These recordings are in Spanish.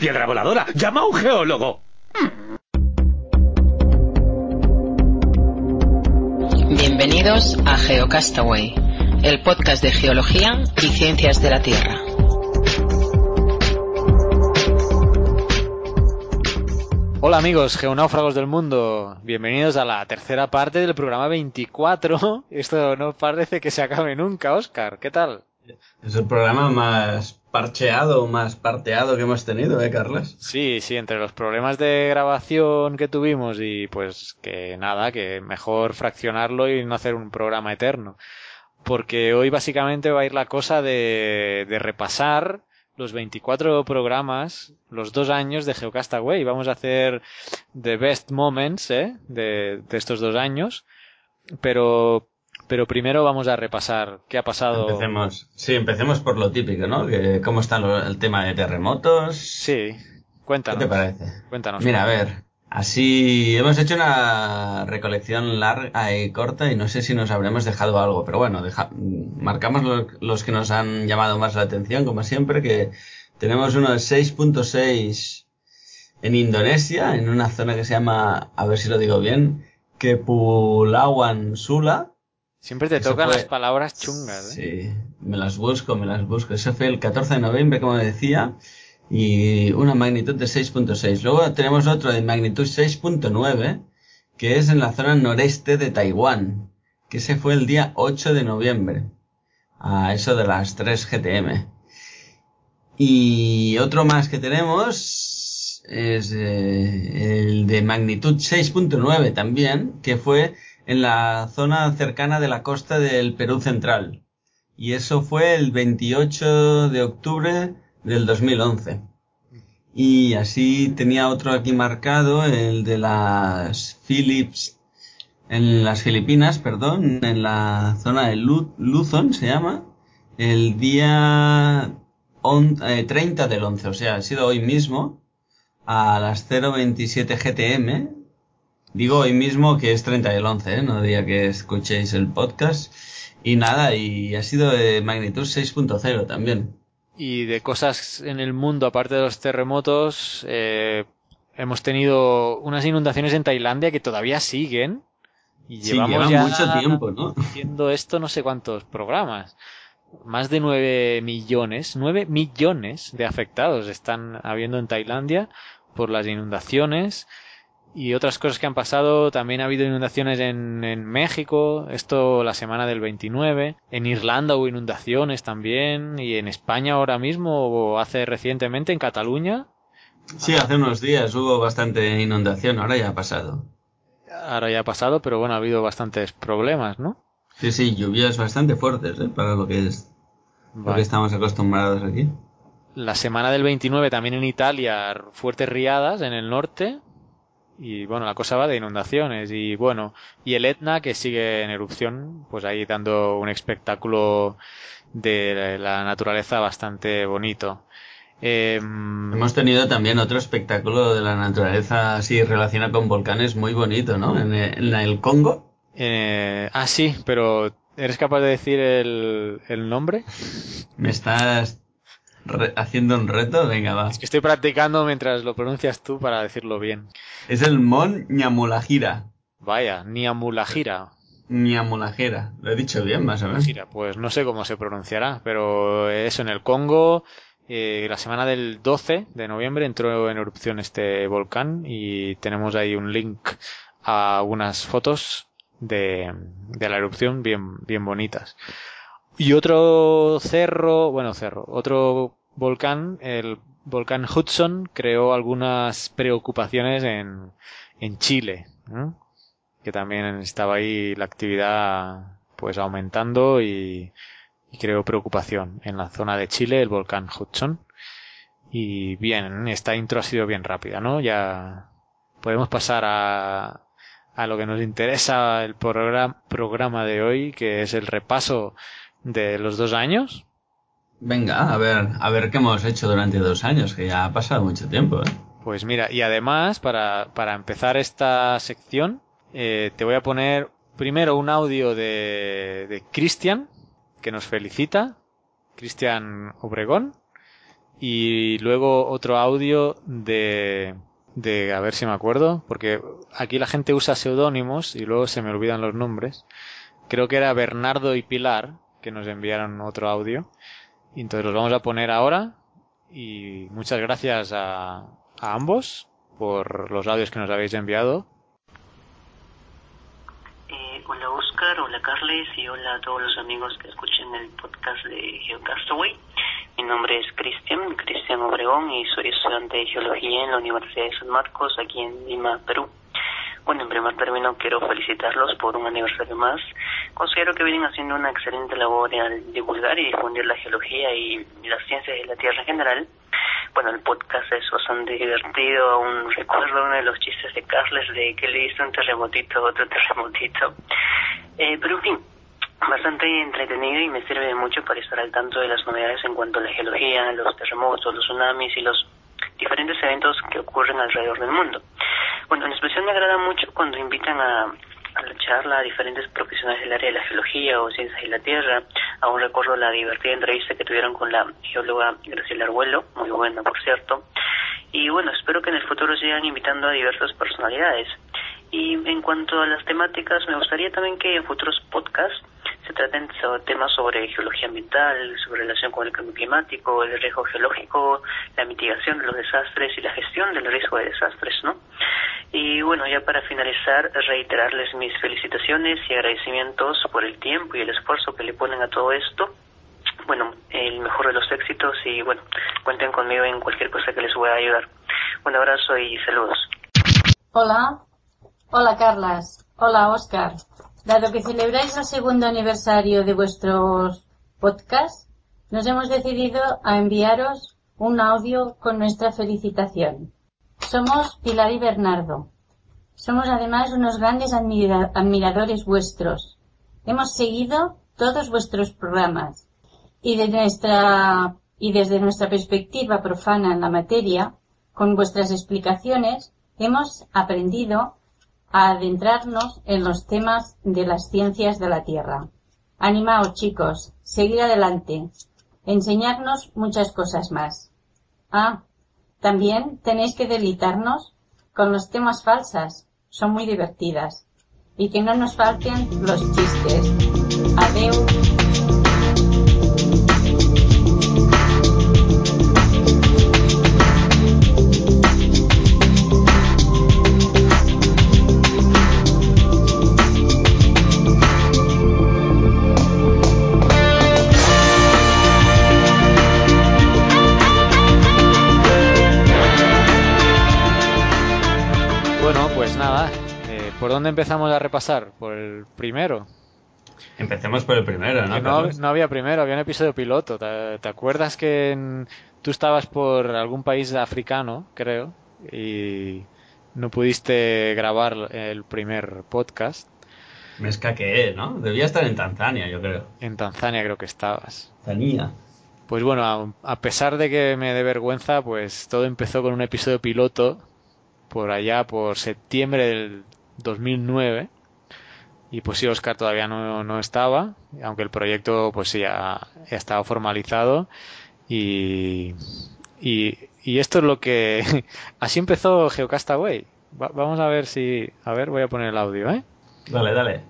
piedra voladora. Llama a un geólogo. Bienvenidos a GeoCastaway, el podcast de geología y ciencias de la Tierra. Hola amigos geonáufragos del mundo, bienvenidos a la tercera parte del programa 24. Esto no parece que se acabe nunca, Oscar. ¿Qué tal? Es el programa más parcheado, más parteado que hemos tenido, ¿eh, Carlos? Sí, sí, entre los problemas de grabación que tuvimos y pues que nada, que mejor fraccionarlo y no hacer un programa eterno. Porque hoy básicamente va a ir la cosa de, de repasar los 24 programas, los dos años de Geocastaway. Vamos a hacer the best moments ¿eh? de, de estos dos años. Pero pero primero vamos a repasar qué ha pasado. Empecemos, sí, empecemos por lo típico, ¿no? Que, ¿Cómo está lo- el tema de terremotos? Sí, cuéntanos. ¿Qué te parece? Cuéntanos. Mira, a ver, así hemos hecho una recolección larga y corta y no sé si nos habremos dejado algo, pero bueno, deja- marcamos lo- los que nos han llamado más la atención, como siempre, que tenemos uno de 6.6 en Indonesia, en una zona que se llama, a ver si lo digo bien, Kepulauan Sula. Siempre te Eso tocan fue- las palabras chungas, ¿eh? Sí, me las busco, me las busco. Eso fue el 14 de noviembre, como decía, y una magnitud de 6.6. Luego tenemos otro de magnitud 6.9, que es en la zona noreste de Taiwán, que ese fue el día 8 de noviembre, a eso de las 3 GTM. Y otro más que tenemos es eh, el de magnitud 6.9 también, que fue en la zona cercana de la costa del Perú central. Y eso fue el 28 de octubre del 2011. Y así tenía otro aquí marcado, el de las Philips, en las Filipinas, perdón, en la zona de Lu- Luzon se llama, el día on- eh, 30 del 11, o sea, ha sido hoy mismo, a las 027 GTM, Digo hoy mismo que es 30 del 11, ¿eh? no diría que escuchéis el podcast. Y nada, y ha sido de magnitud 6.0 también. Y de cosas en el mundo, aparte de los terremotos, eh, hemos tenido unas inundaciones en Tailandia que todavía siguen. Y Sí, llevamos lleva ya mucho tiempo, ¿no? haciendo esto no sé cuántos programas. Más de 9 millones, 9 millones de afectados están habiendo en Tailandia por las inundaciones y otras cosas que han pasado. También ha habido inundaciones en, en México, esto la semana del 29. En Irlanda hubo inundaciones también y en España ahora mismo o hace recientemente en Cataluña. Sí, hace unos días hubo bastante inundación, ahora ya ha pasado. Ahora ya ha pasado, pero bueno, ha habido bastantes problemas, ¿no? Sí, sí, lluvias bastante fuertes, ¿eh? Para lo que es, lo Vale. que estamos acostumbrados aquí. La semana del 29 también en Italia, fuertes riadas en el norte. Y bueno, la cosa va de inundaciones. Y bueno, y el Etna que sigue en erupción, pues ahí dando un espectáculo de la naturaleza bastante bonito. Em, Hemos tenido también otro espectáculo de la naturaleza así relacionado con volcanes muy bonito, ¿no? En el, en el Congo. eh, ah, sí, pero ¿eres capaz de decir el, el nombre? ¿Me estás re- haciendo un reto? Venga, va. Es que estoy practicando mientras lo pronuncias tú para decirlo bien. Es el Mon Ñamulajira. Vaya, Niamulajira. Ñamulajera. Lo he dicho bien, más o menos. Pues no sé cómo se pronunciará, pero eso en el Congo, eh, la semana del 12 de noviembre entró en erupción este volcán y tenemos ahí un link a unas fotos de, de la erupción bien, bien bonitas. Y otro cerro, bueno, cerro, otro volcán, el volcán Hudson, creó algunas preocupaciones en, en Chile, que también estaba ahí la actividad pues aumentando y, y creó preocupación en la zona de Chile, el volcán Hudson. Y bien, esta intro ha sido bien rápida, ¿no? Ya podemos pasar a, a lo que nos interesa el programa, programa de hoy, que es el repaso de los dos años. Venga, a ver, a ver qué hemos hecho durante dos años, que ya ha pasado mucho tiempo, ¿eh? Pues mira, y además, para, para empezar esta sección, eh, te voy a poner primero un audio de, de Cristian, que nos felicita, Cristian Obregón, y luego otro audio de, de, a ver si me acuerdo, porque aquí la gente usa seudónimos y luego se me olvidan los nombres. Creo que era Bernardo y Pilar que nos enviaron otro audio. Y entonces los vamos a poner ahora. Y muchas gracias a, ambos por los audios que nos habéis enviado. Eh, hola Oscar, hola Carles y hola a todos los amigos que escuchen el podcast de Geocastaway. Mi nombre es Cristian, Cristian Obregón y soy estudiante de Geología en la Universidad de San Marcos, aquí en Lima, Perú. Bueno, en primer término quiero felicitarlos por un aniversario más. Considero que vienen haciendo una excelente labor al divulgar y difundir la geología y las ciencias de la Tierra en general. Bueno, el podcast es bastante divertido. Aún recuerdo uno de los chistes de Carles de que le hizo un terremotito, otro terremotito. Eh, pero en fin, bastante entretenido y me sirve mucho para estar al tanto de las novedades en cuanto a la geología, los terremotos, los tsunamis y los diferentes eventos que ocurren alrededor del mundo. Bueno, en especial me agrada mucho cuando invitan a, a la charla a diferentes profesionales del área de la geología o ciencias de la Tierra. Aún recuerdo la divertida entrevista que tuvieron con la geóloga Graciela Arguello, muy buena por cierto. Y bueno, espero que en el futuro sigan invitando a diversas personalidades. Y en cuanto a las temáticas, me gustaría también que en futuros podcasts se traten temas sobre geología ambiental, su relación con el cambio climático, el riesgo geológico, la mitigación de los desastres y la gestión del riesgo de desastres, ¿no? Y bueno, ya para finalizar, reiterarles mis felicitaciones y agradecimientos por el tiempo y el esfuerzo que le ponen a todo esto. Bueno, el mejor de los éxitos y bueno, cuenten conmigo en cualquier cosa que les pueda ayudar. Un abrazo y saludos. Hola, hola Carlas, hola Oscar. Dado que celebráis el segundo aniversario de vuestros podcasts, nos hemos decidido a enviaros un audio con nuestra felicitación. Somos Pilar y Bernardo. Somos además unos grandes admira admiradores vuestros. Hemos seguido todos vuestros programas y, de nuestra, y desde nuestra perspectiva profana en la materia, con vuestras explicaciones, hemos aprendido a adentrarnos en los temas de las ciencias de la Tierra. Animaos, chicos, seguir adelante, enseñarnos muchas cosas más. Ah, también tenéis que delitarnos con los temas falsas, son muy divertidas. Y que no nos falten los chistes. Adeu. ¿Por dónde empezamos a repasar? ¿Por el primero? Empecemos por el primero, ¿no? No, no había primero, había un episodio piloto. ¿Te, te acuerdas que en- tú estabas por algún país africano, creo, y no pudiste grabar el primer podcast? Me escaqueé, ¿no? Debía estar en Tanzania, yo creo. En Tanzania creo que estabas. Tanzania. Pues bueno, a, a pesar de que me dé vergüenza, pues todo empezó con un episodio piloto por allá por septiembre del 2009 y pues sí, Oscar todavía no, no estaba, aunque el proyecto pues sí ya, ya estaba formalizado y, y, y esto es lo que así empezó Geocastaway. Va- vamos a ver si, a ver, voy a poner el audio, ¿eh? Dale, dale.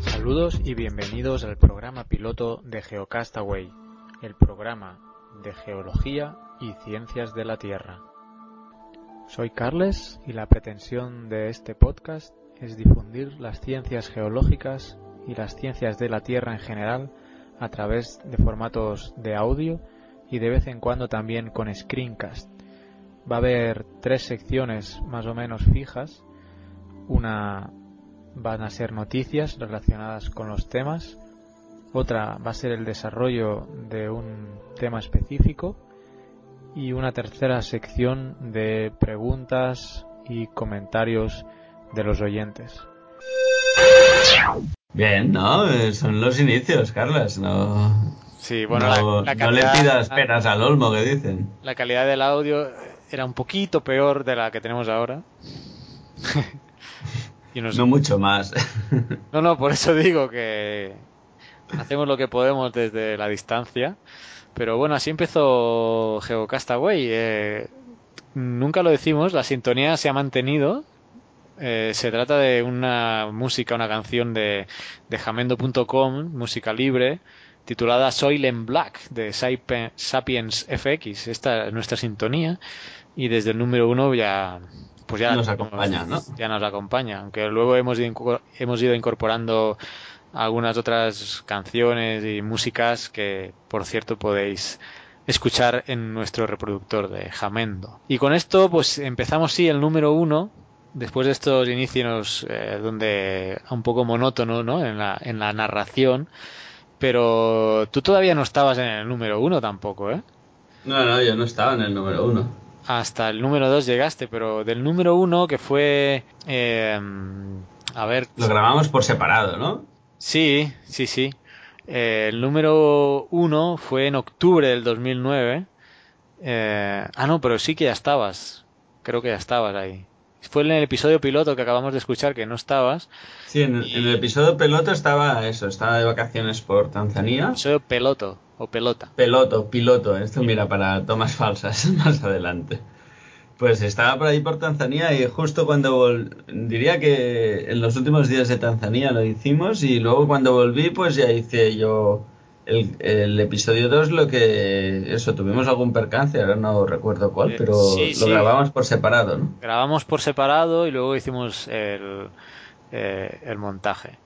Saludos y bienvenidos al programa piloto de Geocastaway, el programa de geología y ciencias de la Tierra. Soy Carles y la pretensión de este podcast es difundir las ciencias geológicas y las ciencias de la Tierra en general a través de formatos de audio y de vez en cuando también con screencast. Va a haber tres secciones más o menos fijas. Una van a ser noticias relacionadas con los temas. Otra va a ser el desarrollo de un tema específico. Y una tercera sección de preguntas y comentarios de los oyentes. Bien, ¿no? Eh, Son los inicios, Carlas. No, Sí, no, no le pidas peras al olmo, que dicen. la calidad del audio era un poquito peor de la que tenemos ahora. y nos- No mucho más. No, no, por eso digo que hacemos lo que podemos desde la distancia. Pero bueno, así empezó GeoCastaway. Eh, nunca lo decimos, la sintonía se ha mantenido. Eh, se trata de una música, una canción de, de jamendo.com, música libre, titulada Soil en Black de Sapiens FX. Esta es nuestra sintonía y desde el número uno ya pues ya nos acompaña, ¿no? Ya nos acompaña, aunque luego hemos ido, hemos ido incorporando algunas otras canciones y músicas que, por cierto, podéis escuchar en nuestro reproductor de Jamendo. Y con esto, pues empezamos sí el número uno, después de estos inicios eh, donde un poco monótono, ¿no? En la, en la narración, pero tú todavía no estabas en el número uno tampoco, ¿eh? No, no, yo no estaba en el número uno. Hasta el número dos llegaste, pero del número uno que fue... Eh, a ver... Lo grabamos por separado, ¿no? Sí, sí, sí. Eh, el número uno fue en octubre del 2009. Eh, ah, no, pero sí que ya estabas. Creo que ya estabas ahí. Fue en el episodio piloto que acabamos de escuchar que no estabas. Sí, en, en el episodio piloto estaba eso, estaba de vacaciones por Tanzania. Episodio peloto o pelota. Peloto, piloto. Esto mira para tomas falsas más adelante. Pues estaba por ahí por Tanzania y justo cuando vol... diría que en los últimos días de Tanzania lo hicimos y luego cuando volví pues ya hice yo el, el episodio 2 lo que eso tuvimos algún percance, ahora no recuerdo cuál, pero sí, lo sí. grabamos por separado, ¿no? Grabamos por separado y luego hicimos el, eh, el montaje.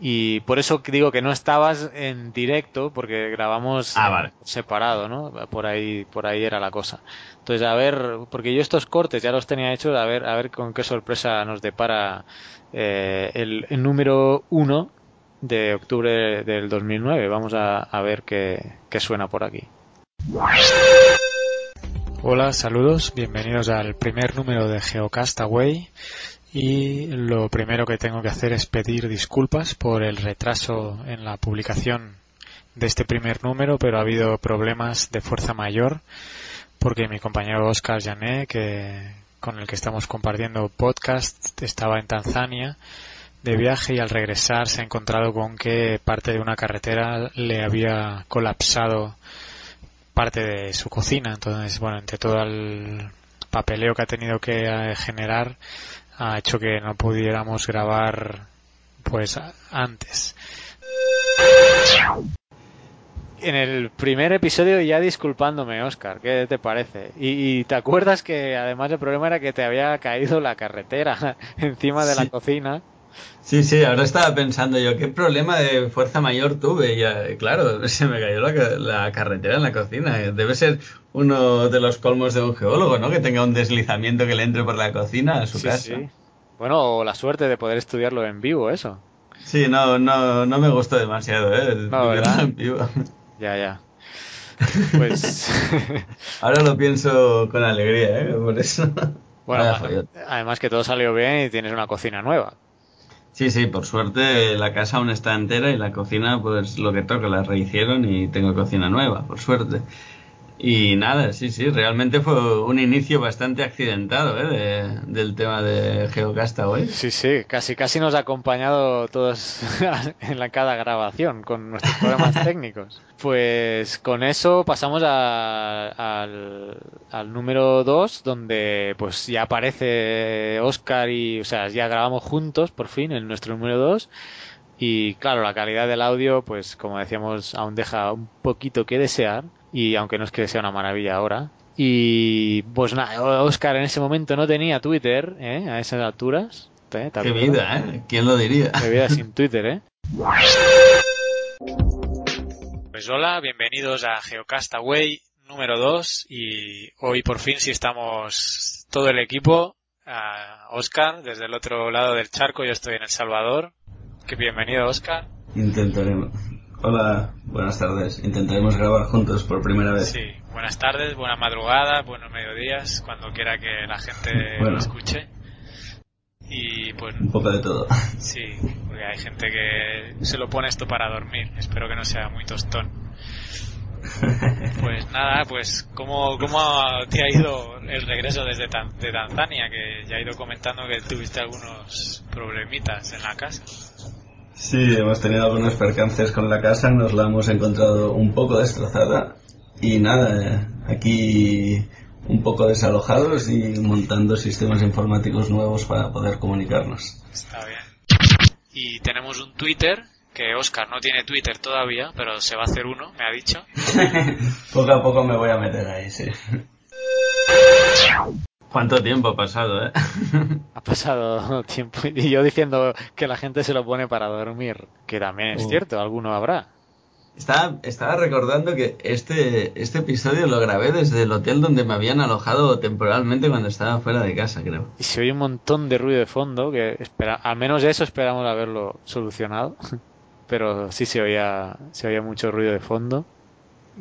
Y por eso digo que no estabas en directo, porque grabamos Ah, vale. separado, ¿no? Por ahí, por ahí era la cosa. Entonces, a ver, porque yo estos cortes ya los tenía hechos, a ver, a ver con qué sorpresa nos depara eh, el, el número uno de octubre del 2009. Vamos a, a ver qué, qué suena por aquí. Hola, saludos, bienvenidos al primer número de Geocastaway y lo primero que tengo que hacer es pedir disculpas por el retraso en la publicación de este primer número, pero ha habido problemas de fuerza mayor porque mi compañero Oscar Jané, que con el que estamos compartiendo podcast, estaba en Tanzania de viaje y al regresar se ha encontrado con que parte de una carretera le había colapsado parte de su cocina. Entonces, bueno, entre todo el papeleo que ha tenido que eh, generar, ha hecho que no pudiéramos grabar pues antes. En el primer episodio ya disculpándome, Oscar, ¿qué te parece? Y, y te acuerdas que además el problema era que te había caído la carretera encima de la cocina. Sí, sí, ahora estaba pensando yo, ¿qué problema de fuerza mayor tuve? Ya, claro, se me cayó la, la carretera en la cocina. Debe ser uno de los colmos de un geólogo, ¿no? Que tenga un deslizamiento que le entre por la cocina a su Sí, casa. sí. Bueno, o la suerte de poder estudiarlo en vivo, eso. Sí, no, no, no me gustó demasiado, ¿eh? No, ¿verdad? En vivo. Ya, ya. Pues, Ahora lo pienso con alegría, ¿eh? Por eso. bueno, además que todo salió bien y tienes una cocina nueva. Sí, sí, por suerte la casa aún está entera y la cocina, pues lo que toca, la rehicieron y tengo cocina nueva, por suerte. Y nada, sí, sí, realmente fue un inicio bastante accidentado, ¿eh? de- del tema de Geocastaway. Sí, sí, casi casi nos ha acompañado todos en la cada grabación con nuestros problemas técnicos. Pues con eso pasamos a- al, al número 2, donde pues ya aparece Oscar y, o sea, ya grabamos juntos por fin en nuestro número 2. Y claro, la calidad del audio, pues como decíamos, aún deja un poquito que desear. Y aunque no es que sea una maravilla ahora. Y pues nada, Oscar en ese momento no tenía Twitter, ¿eh? A esas alturas. ¿eh? ¿Te Qué vida, ¿eh? ¿Quién lo diría? Qué vida sin Twitter, ¿eh? Pues hola, bienvenidos a Geocastaway número 2 y hoy por fin sí estamos todo el equipo. A Oscar desde el otro lado del charco, yo estoy en El Salvador. Que bienvenido Oscar. Intentaremos. Hola, buenas tardes. Intentaremos grabar juntos por primera vez. Sí, buenas tardes, buena madrugada, buenos mediodías, cuando quiera que la gente Bueno. lo escuche. Y pues Un poco de todo. Sí, porque hay gente que se lo pone esto para dormir. Espero que no sea muy tostón. Pues nada, pues ¿cómo, cómo te ha ido el regreso desde Tan- de Tanzania? Que ya he ido comentando que tuviste algunos problemitas en la casa. Sí, hemos tenido algunos percances con la casa, nos la hemos encontrado un poco destrozada y nada, eh, aquí un poco desalojados y montando sistemas informáticos nuevos para poder comunicarnos. Está bien. Y tenemos un Twitter, que Oscar no tiene Twitter todavía, pero se va a hacer uno, me ha dicho. poco a poco me voy a meter ahí, sí. ¿Cuánto tiempo ha pasado, eh? ha pasado tiempo. Y yo diciendo que la gente se lo pone para dormir, que también es Oh. cierto, alguno habrá. Estaba, estaba recordando que este, este episodio lo grabé desde el hotel donde me habían alojado temporalmente cuando estaba fuera de casa, creo. Y se oye un montón de ruido de fondo, que espera, al menos eso esperamos haberlo solucionado. Pero sí se oía, se oía mucho ruido de fondo.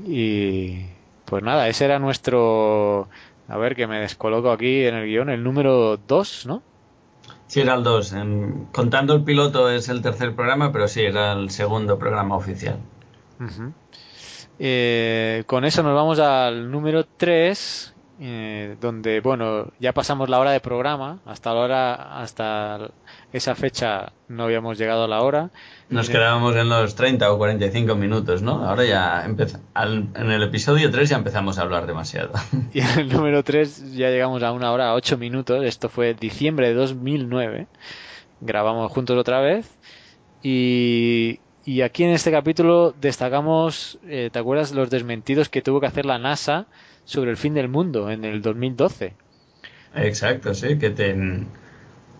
Y pues nada, ese era nuestro... A ver, que me descoloco aquí en el guion, el número 2, ¿no? Sí, era el 2. contando el piloto es el tercer programa, pero sí, era el segundo programa oficial. Eh, con eso nos vamos al número 3, eh, donde, bueno, ya pasamos la hora de programa. Hasta la hora, hasta esa fecha no habíamos llegado a la hora. Nos quedábamos en los 30 o 45 minutos, ¿no? Ahora ya al- en el episodio 3 ya empezamos a hablar demasiado. Y en el número 3 ya llegamos a una hora, 8 minutos. Esto fue diciembre de 2009. Grabamos juntos otra vez. Y, y aquí en este capítulo destacamos, eh, ¿te acuerdas los desmentidos que tuvo que hacer la NASA sobre el fin del mundo en el 2012? Exacto, sí, que ten...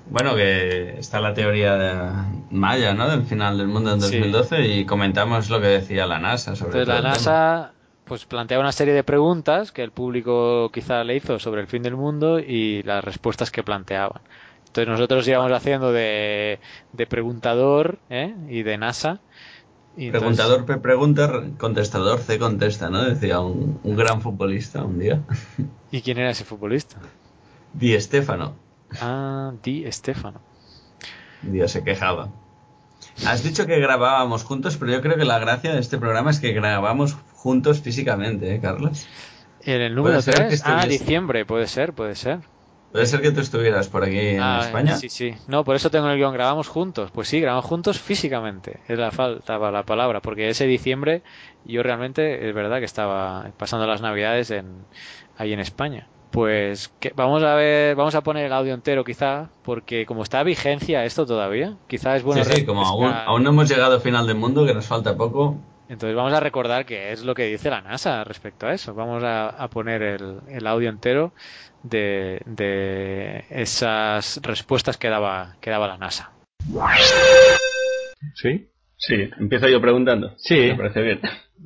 Bueno, que está la teoría de maya, ¿no? Del final del mundo en Sí. 2012 y comentamos lo que decía la NASA sobre Entonces todo la. NASA pues plantea una serie de preguntas que el público quizá le hizo sobre el fin del mundo y las respuestas que planteaban. Entonces nosotros íbamos haciendo de, de preguntador ¿eh? y de NASA. Y entonces- Preguntador P pregunta, contestador C contesta, ¿no? Decía un, un gran futbolista un día. ¿Y quién era ese futbolista? Di Stefano. Ah, Di Stefano. Un día se quejaba. Has dicho que grabábamos juntos, pero yo creo que la gracia de este programa es que grabamos juntos físicamente, ¿eh, Carlos? En el número Puede ser que 3, ah, diciembre, puede ser, puede ser. Puede ser que tú estuvieras por aquí en Ah, España. Sí, sí. No, por eso tengo el guion, grabamos juntos. Pues sí, grabamos juntos físicamente. Es la faltaba la palabra, porque ese diciembre yo realmente es verdad que estaba pasando las navidades en ahí en España. Pues que vamos a ver, vamos a poner el audio entero quizá, porque como está a vigencia esto todavía, quizá es bueno sí, sí, como aún, aún no hemos llegado al final del mundo, que nos falta poco. Entonces vamos a recordar que es lo que dice la NASA respecto a eso. Vamos a, a poner el, el audio entero de, de esas respuestas que daba, que daba la NASA. ¿Sí? Sí, empiezo yo preguntando. Sí. Me parece bien.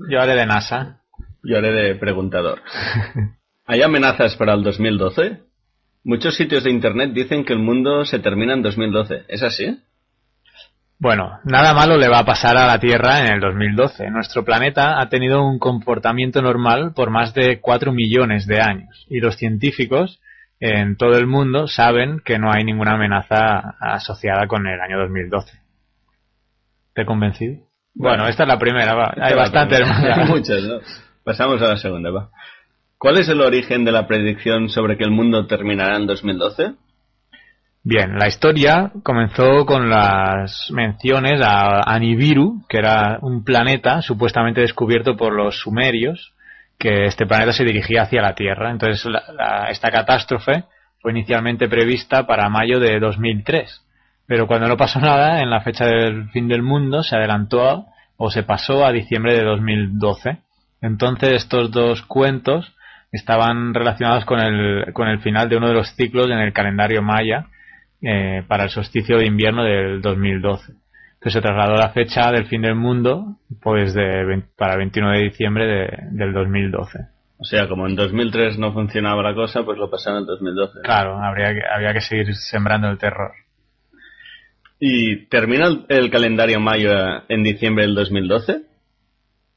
Yo haré de NASA. Yo haré de preguntador. ¿Hay amenazas para el 2012? Muchos sitios de internet dicen que el mundo se termina en 2012. ¿Es así? Bueno, nada malo le va a pasar a la Tierra en el 2012. Nuestro planeta ha tenido un comportamiento normal por más de 4 millones de años y los científicos en todo el mundo saben que no hay ninguna amenaza asociada con el año 2012. ¿Te he convencido? Bueno, Bueno. esta es la primera, va. Hay. Hay muchas, ¿no? Pasamos a la segunda, va. ¿Cuál es el origen de la predicción sobre que el mundo terminará en 2012? Bien, la historia comenzó con las menciones a, a Nibiru, que era un planeta supuestamente descubierto por los sumerios, que este planeta se dirigía hacia la Tierra. Entonces, la- esta catástrofe fue inicialmente prevista para mayo de 2003. Pero cuando no pasó nada, en la fecha del fin del mundo se adelantó o se pasó a diciembre de 2012. Entonces, estos dos cuentos estaban relacionados con el, con el final de uno de los ciclos en el calendario maya eh, para el solsticio de invierno del 2012. Entonces se trasladó la fecha del fin del mundo pues de, vein- para el 21 de diciembre de- del 2012. O sea, como en 2003 no funcionaba la cosa, pues lo pasaron en 2012. Claro, habría que, había que seguir sembrando el terror. ¿Y termina el, el calendario mayo en diciembre del 2012?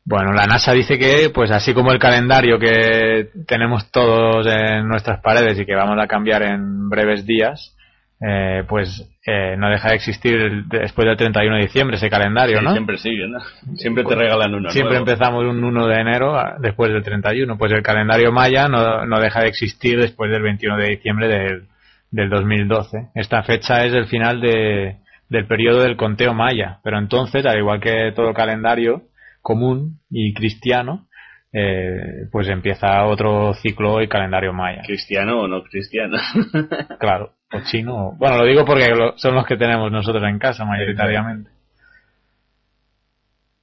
Bueno, la NASA dice que, pues así como el calendario que tenemos todos en nuestras paredes y que vamos a cambiar en breves días, eh, pues eh, no deja de existir después del 31 de diciembre ese calendario, Sí, ¿no? Siempre sigue, ¿no? Siempre te regalan uno Siempre nuevo. empezamos un 1 de enero a- después del 31. Pues el calendario maya no, no deja de existir después del 21 de diciembre del, del 2012. Esta fecha es el final de, del periodo del conteo maya. Pero entonces, al igual que todo calendario común y cristiano, eh, pues empieza otro ciclo y calendario maya. ¿Cristiano o no cristiano? claro, o chino. Bueno, lo digo porque son los que tenemos nosotros en casa mayoritariamente.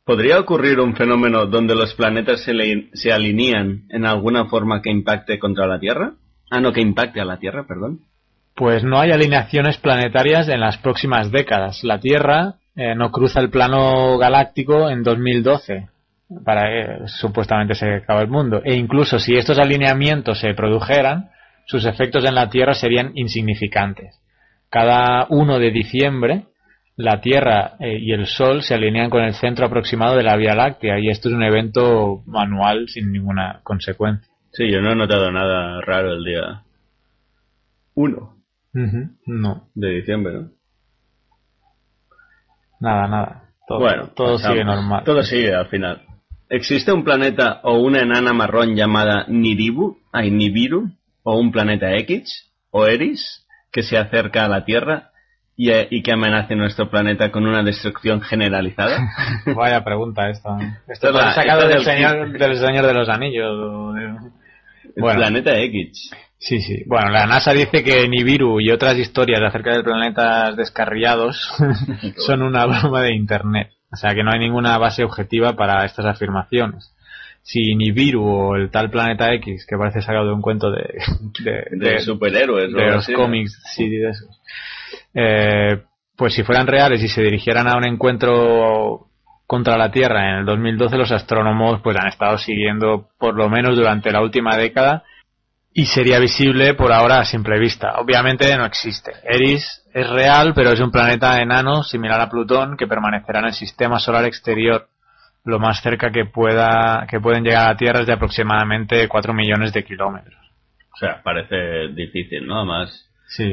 ¿Podría ocurrir un fenómeno donde los planetas se, se alinean en alguna forma que impacte contra la Tierra? Ah, no, que impacte a la Tierra, perdón. Pues no hay alineaciones planetarias en las próximas décadas. La Tierra eh, no cruza el plano galáctico en 2012 para que supuestamente se acabe el mundo. E incluso si estos alineamientos se produjeran, sus efectos en la Tierra serían insignificantes. Cada 1 de diciembre, la Tierra eh, y el Sol se alinean con el centro aproximado de la Vía Láctea y esto es un evento manual sin ninguna consecuencia. Sí, yo no he notado nada raro el día 1. No. De diciembre, ¿no? Nada, nada. Todo, bueno, todo sigue normal. Todo sigue al final. ¿Existe un planeta o una enana marrón llamada Niribu, ay, Nibiru, o un planeta X, o Eris, que se acerca a la Tierra y, y que amenace nuestro planeta con una destrucción generalizada? Vaya pregunta esta. Esto es sacado del, señor, del Señor de los Anillos. El planeta X. Sí, sí. Bueno, la NASA dice que Nibiru y otras historias acerca de planetas descarriados son una broma de Internet. O sea que no hay ninguna base objetiva para estas afirmaciones. Si Nibiru o el tal planeta X, que parece sacado de un cuento de, de, superhéroes, de los cómics, sí, de esos. Eh, pues si fueran reales y se dirigieran a un encuentro contra la Tierra en el 2012, los astrónomos pues han estado siguiendo por lo menos durante la última década y sería visible por ahora a simple vista. Obviamente no existe. Eris es real, pero es un planeta enano similar a Plutón que permanecerá en el sistema solar exterior. Lo más cerca que pueda que pueden llegar a la Tierra es de aproximadamente 4 millones de kilómetros. O sea, parece difícil, ¿no?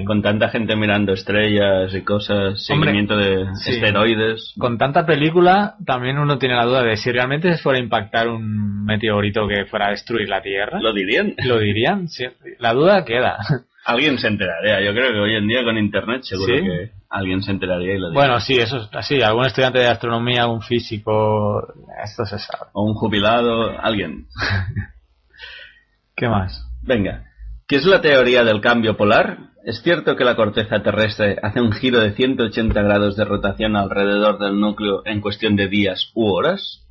Con tanta gente mirando estrellas y cosas, seguimiento de esteroides. Con tanta película, también uno tiene la duda de si realmente fuera a impactar un meteorito que fuera a destruir la Tierra. ¿Lo dirían? Lo dirían, sí. La duda queda. Alguien se enteraría. Yo creo que hoy en día con Internet seguro que alguien se enteraría y lo diría. Bueno, sí, eso es así. Algún estudiante de astronomía, algún físico, esto se sabe. O un jubilado, alguien. ¿Qué más? Venga. ¿Qué es la teoría del cambio polar? ¿Es cierto que la corteza terrestre hace un giro de 180 grados de rotación alrededor del núcleo en cuestión de días u horas?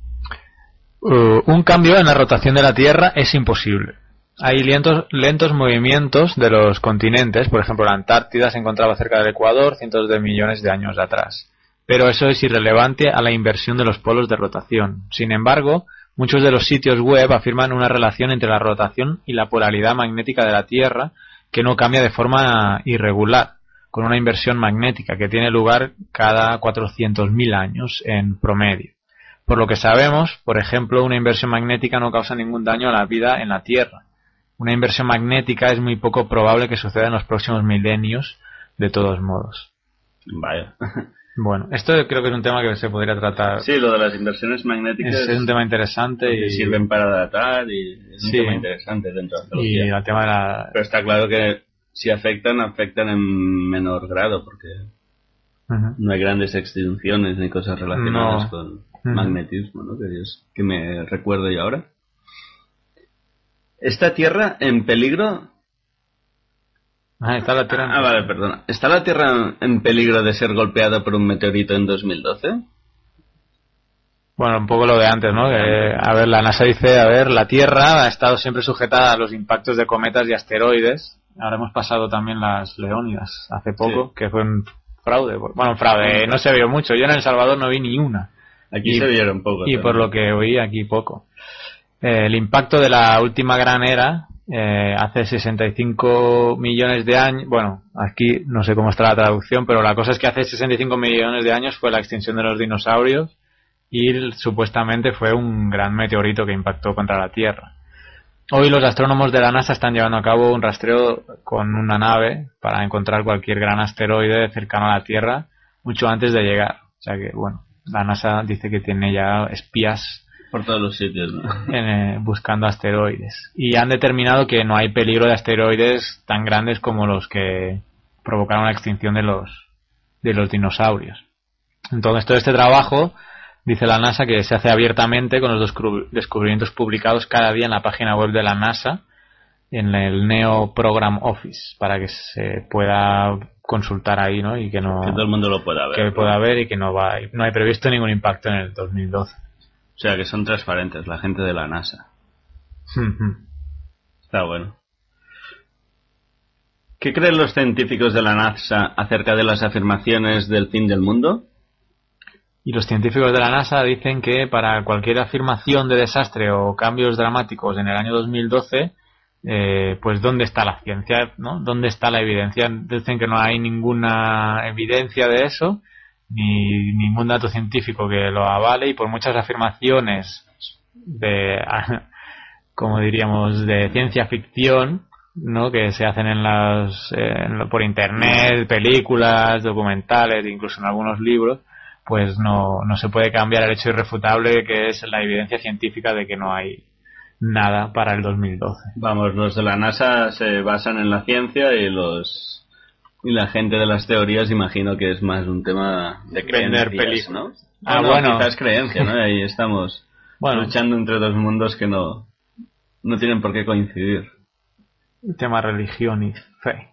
Uh, un cambio en la rotación de la Tierra es imposible. Hay lentos movimientos de los continentes, por ejemplo la Antártida se encontraba cerca del Ecuador cientos de millones de años atrás. Pero eso es irrelevante a la inversión de los polos de rotación. Sin embargo, muchos de los sitios web afirman una relación entre la rotación y la polaridad magnética de la Tierra que no cambia de forma irregular, con una inversión magnética que tiene lugar cada 400.000 años en promedio. Por lo que sabemos, por ejemplo, una inversión magnética no causa ningún daño a la vida en la Tierra. Una inversión magnética es muy poco probable que suceda en los próximos milenios, de todos modos. Bueno, esto creo que es un tema que se podría tratar. Sí, lo de las inversiones magnéticas. Es, un tema interesante y sirven para datar y es un tema interesante dentro de la Y el tema de la... Pero está claro que si afectan, afectan en menor grado porque no hay grandes extinciones ni cosas relacionadas con magnetismo, ¿no? Que, es, que me recuerdo yo ahora. ¿Esta Tierra en peligro Ah, está la Tierra. En... Ah, vale, perdona. ¿Está la Tierra en peligro de ser golpeada por un meteorito en 2012? Bueno, un poco lo de antes, ¿no? a ver, la NASA dice, a ver, la Tierra ha estado siempre sujetada a los impactos de cometas y asteroides. Ahora hemos pasado también las Leónidas hace poco, que fue un fraude. Bueno, fraude, no se vio mucho. Yo en El Salvador no vi ni una. Aquí se vieron poco. Y por lo que oí, aquí poco. Eh, el impacto de la última gran era eh, hace 65 millones de años, bueno, aquí no sé cómo está la traducción, pero la cosa es que hace 65 millones de años fue la extinción de los dinosaurios y supuestamente fue un gran meteorito que impactó contra la Tierra. Hoy los astrónomos de la NASA están llevando a cabo un rastreo con una nave para encontrar cualquier gran asteroide cercano a la Tierra mucho antes de llegar. O sea que, bueno, la NASA dice que tiene ya espías por todos los sitios, eh, buscando asteroides. Y han determinado que no hay peligro de asteroides tan grandes como los que provocaron la extinción de los de los dinosaurios. Entonces todo este trabajo, dice la NASA, que se hace abiertamente con los descubrimientos publicados cada día en la página web de la NASA, en el Neo Program Office, para que se pueda consultar ahí, ¿no? Y que no Que todo el mundo lo pueda ver. que pueda ver y que no va no hay previsto ningún impacto en el 2012. O sea, que son transparentes, la gente de la NASA. Está bueno. ¿Qué creen los científicos de la NASA acerca de las afirmaciones del fin del mundo? Y los científicos de la NASA dicen que para cualquier afirmación de desastre o cambios dramáticos en el año 2012, eh, pues dónde está la ciencia, ¿no? ¿Dónde está la evidencia? Dicen que no hay ninguna evidencia de eso, ni ningún dato científico que lo avale y por muchas afirmaciones de, como diríamos, de ciencia ficción, ¿no? que se hacen en las por internet, películas, documentales, incluso en algunos libros, pues no, no se puede cambiar el hecho irrefutable que es la evidencia científica de que no hay nada para el 2012. Vamos, los de la NASA se basan en la ciencia y los y la gente de las teorías imagino que es más un tema de Vender creencias, ¿no? películas. Ah, no, bueno. quizás creencia, ¿no? Ahí estamos Bueno. luchando entre dos mundos que no no tienen por qué coincidir. Tema religión y fe.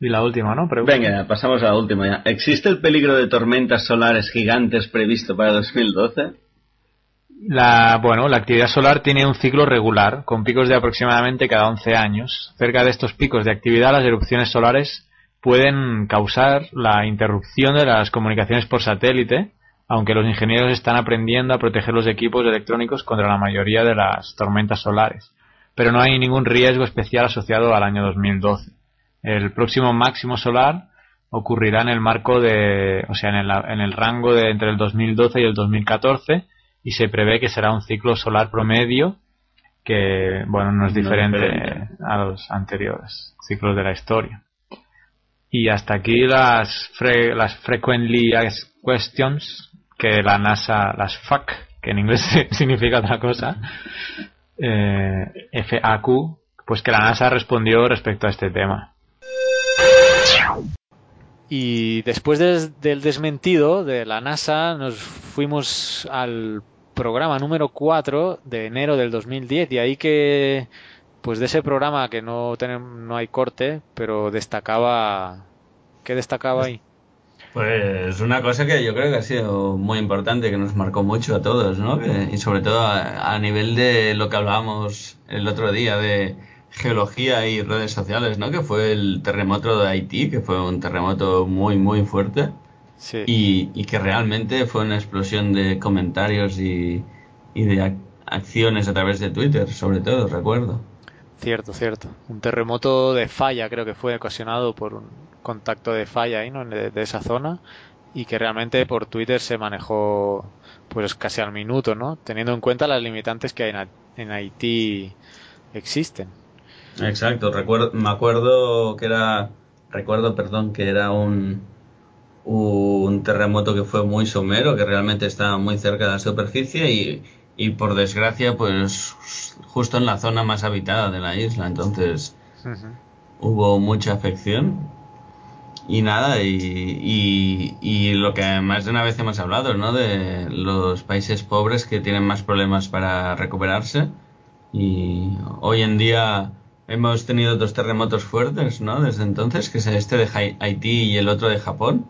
Y la última, ¿no? Pregunta. Venga, pasamos a la última ya. ¿Existe el peligro de tormentas solares gigantes previsto para 2012? La, bueno, la actividad solar tiene un ciclo regular, con picos de aproximadamente cada 11 años. Cerca de estos picos de actividad, las erupciones solares pueden causar la interrupción de las comunicaciones por satélite, aunque los ingenieros están aprendiendo a proteger los equipos electrónicos contra la mayoría de las tormentas solares. Pero no hay ningún riesgo especial asociado al año 2012. El próximo máximo solar ocurrirá en el marco de, o sea, en el, en el rango de entre el 2012 y el 2014 y se prevé que será un ciclo solar promedio que, bueno, no es No diferente a los anteriores ciclos de la historia. Y hasta aquí las, fre- las frequently asked questions que la NASA, las FAQ, que en inglés significa otra cosa, eh, FAQ, pues que la NASA respondió respecto a este tema. Y después des- del desmentido de la NASA, nos fuimos al programa número 4 de enero del 2010 y ahí que, pues de ese programa que no, tenemos, no hay corte, pero destacaba, ¿qué destacaba ahí? Pues una cosa que yo creo que ha sido muy importante, que nos marcó mucho a todos, ¿no? Y sobre todo a, a nivel de lo que hablábamos el otro día de geología y redes sociales, ¿no? Que fue el terremoto de Haití, que fue un terremoto muy, muy fuerte Sí. y, y que realmente fue una explosión de comentarios y, y de ac- acciones a través de Twitter, sobre todo, recuerdo. Cierto, cierto. Un terremoto de falla creo que fue ocasionado por un contacto de falla ahí, ¿no? De, de esa zona y que realmente por Twitter se manejó pues casi al minuto, ¿no? Teniendo en cuenta las limitantes que hay en, Ha- en Haití existen. Exacto, recuerdo, me acuerdo que era, recuerdo, perdón, que era un, un terremoto que fue muy somero, que realmente estaba muy cerca de la superficie y, y por desgracia, pues justo en la zona más habitada de la isla, entonces hubo mucha afección y nada, y, y, y lo que más de una vez hemos hablado, ¿no? De los países pobres que tienen más problemas para recuperarse y hoy en día hemos tenido dos terremotos fuertes, ¿no? Desde entonces, que es este de Hai- Haití y el otro de Japón.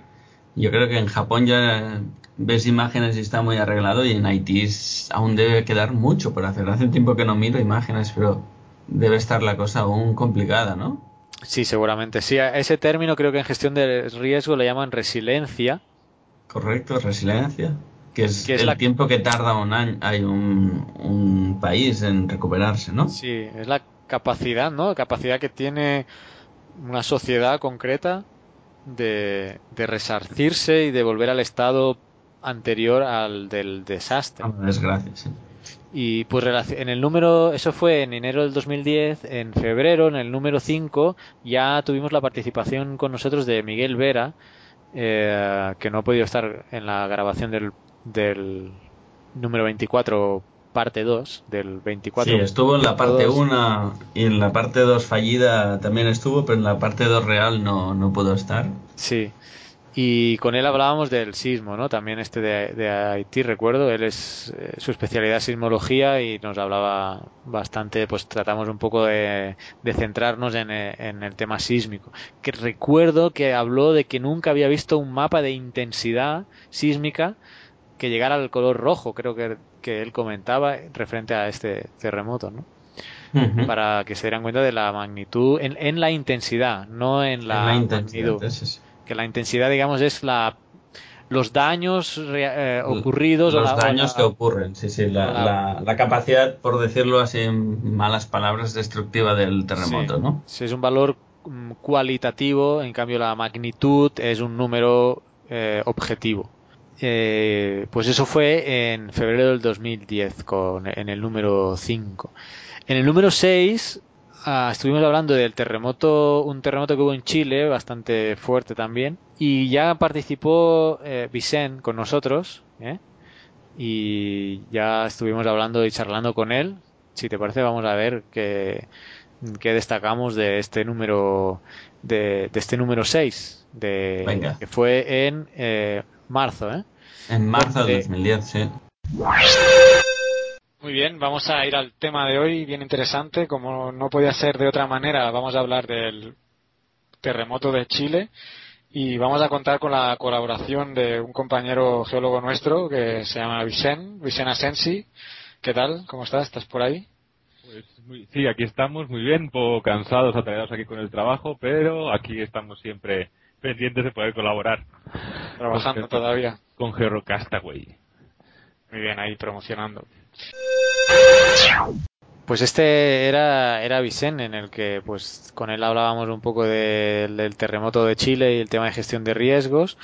Yo creo que en Japón ya ves imágenes y está muy arreglado y en Haití aún debe quedar mucho por hacer. Hace tiempo que no miro imágenes, pero debe estar la cosa aún complicada, ¿no? Sí, seguramente. Sí, a ese término creo que en gestión de riesgo le llaman resiliencia. Correcto, resiliencia. Que es, Que es el la- tiempo que tarda un año, hay un, un país en recuperarse, ¿no? Sí, es la capacidad, ¿no? Capacidad que tiene una sociedad concreta de, de resarcirse y de volver al estado anterior al del desastre. Desgracia, sí. Y pues en el número, eso fue en enero del 2010, en febrero, en el número 5, ya tuvimos la participación con nosotros de Miguel Vera, eh, que no ha podido estar en la grabación del, del número 24 parte 2 del 24. Sí, estuvo en la parte 1 y en la parte 2 fallida también estuvo, pero en la parte 2 real no, no pudo estar. Sí. Y con él hablábamos del sismo, ¿no? También este de, de Haití, recuerdo. Él es eh, su especialidad es sismología y nos hablaba bastante, pues tratamos un poco de, de centrarnos en, eh, en, el tema sísmico. Que recuerdo que habló de que nunca había visto un mapa de intensidad sísmica que llegara al color rojo, creo que, que él comentaba referente a este terremoto, ¿no? Uh -huh. Para que se dieran cuenta de la magnitud en, en la intensidad, no en la, en la magnitud. Que la intensidad, digamos, es la los daños eh, ocurridos. Los o la, daños o la, que ocurren, sí, sí. La, la, la, capacidad, por decirlo así en malas palabras, destructiva del terremoto, sí, ¿no? Sí, es un valor mm, cualitativo, en cambio la magnitud es un número eh, objetivo. Eh, pues eso fue en febrero del 2010, con, en el número 5. En el número 6 Ah, estuvimos hablando del terremoto, un terremoto que hubo en Chile, bastante fuerte también, y ya participó eh, Vicente con nosotros, ¿eh? y ya estuvimos hablando y charlando con él. Si te parece, vamos a ver qué, qué destacamos de este número, de, de este número 6, de, Venga. que fue en eh, marzo, ¿eh? En marzo de 2010, sí. Muy bien, vamos a ir al tema de hoy, bien interesante. Como no podía ser de otra manera, vamos a hablar del terremoto de Chile y vamos a contar con la colaboración de un compañero geólogo nuestro que se llama Vicen, Vicen Asensi. ¿Qué tal? ¿Cómo estás? ¿Estás por ahí? Pues muy, sí, aquí estamos muy bien, un poco cansados, atareados aquí con el trabajo, pero aquí estamos siempre pendientes de poder colaborar. Trabajando todavía. Con Geocastaway. Muy bien, ahí promocionando. Pues este era, era Vicen, en el que pues con él hablábamos un poco de, del terremoto de Chile y el tema de gestión de riesgos.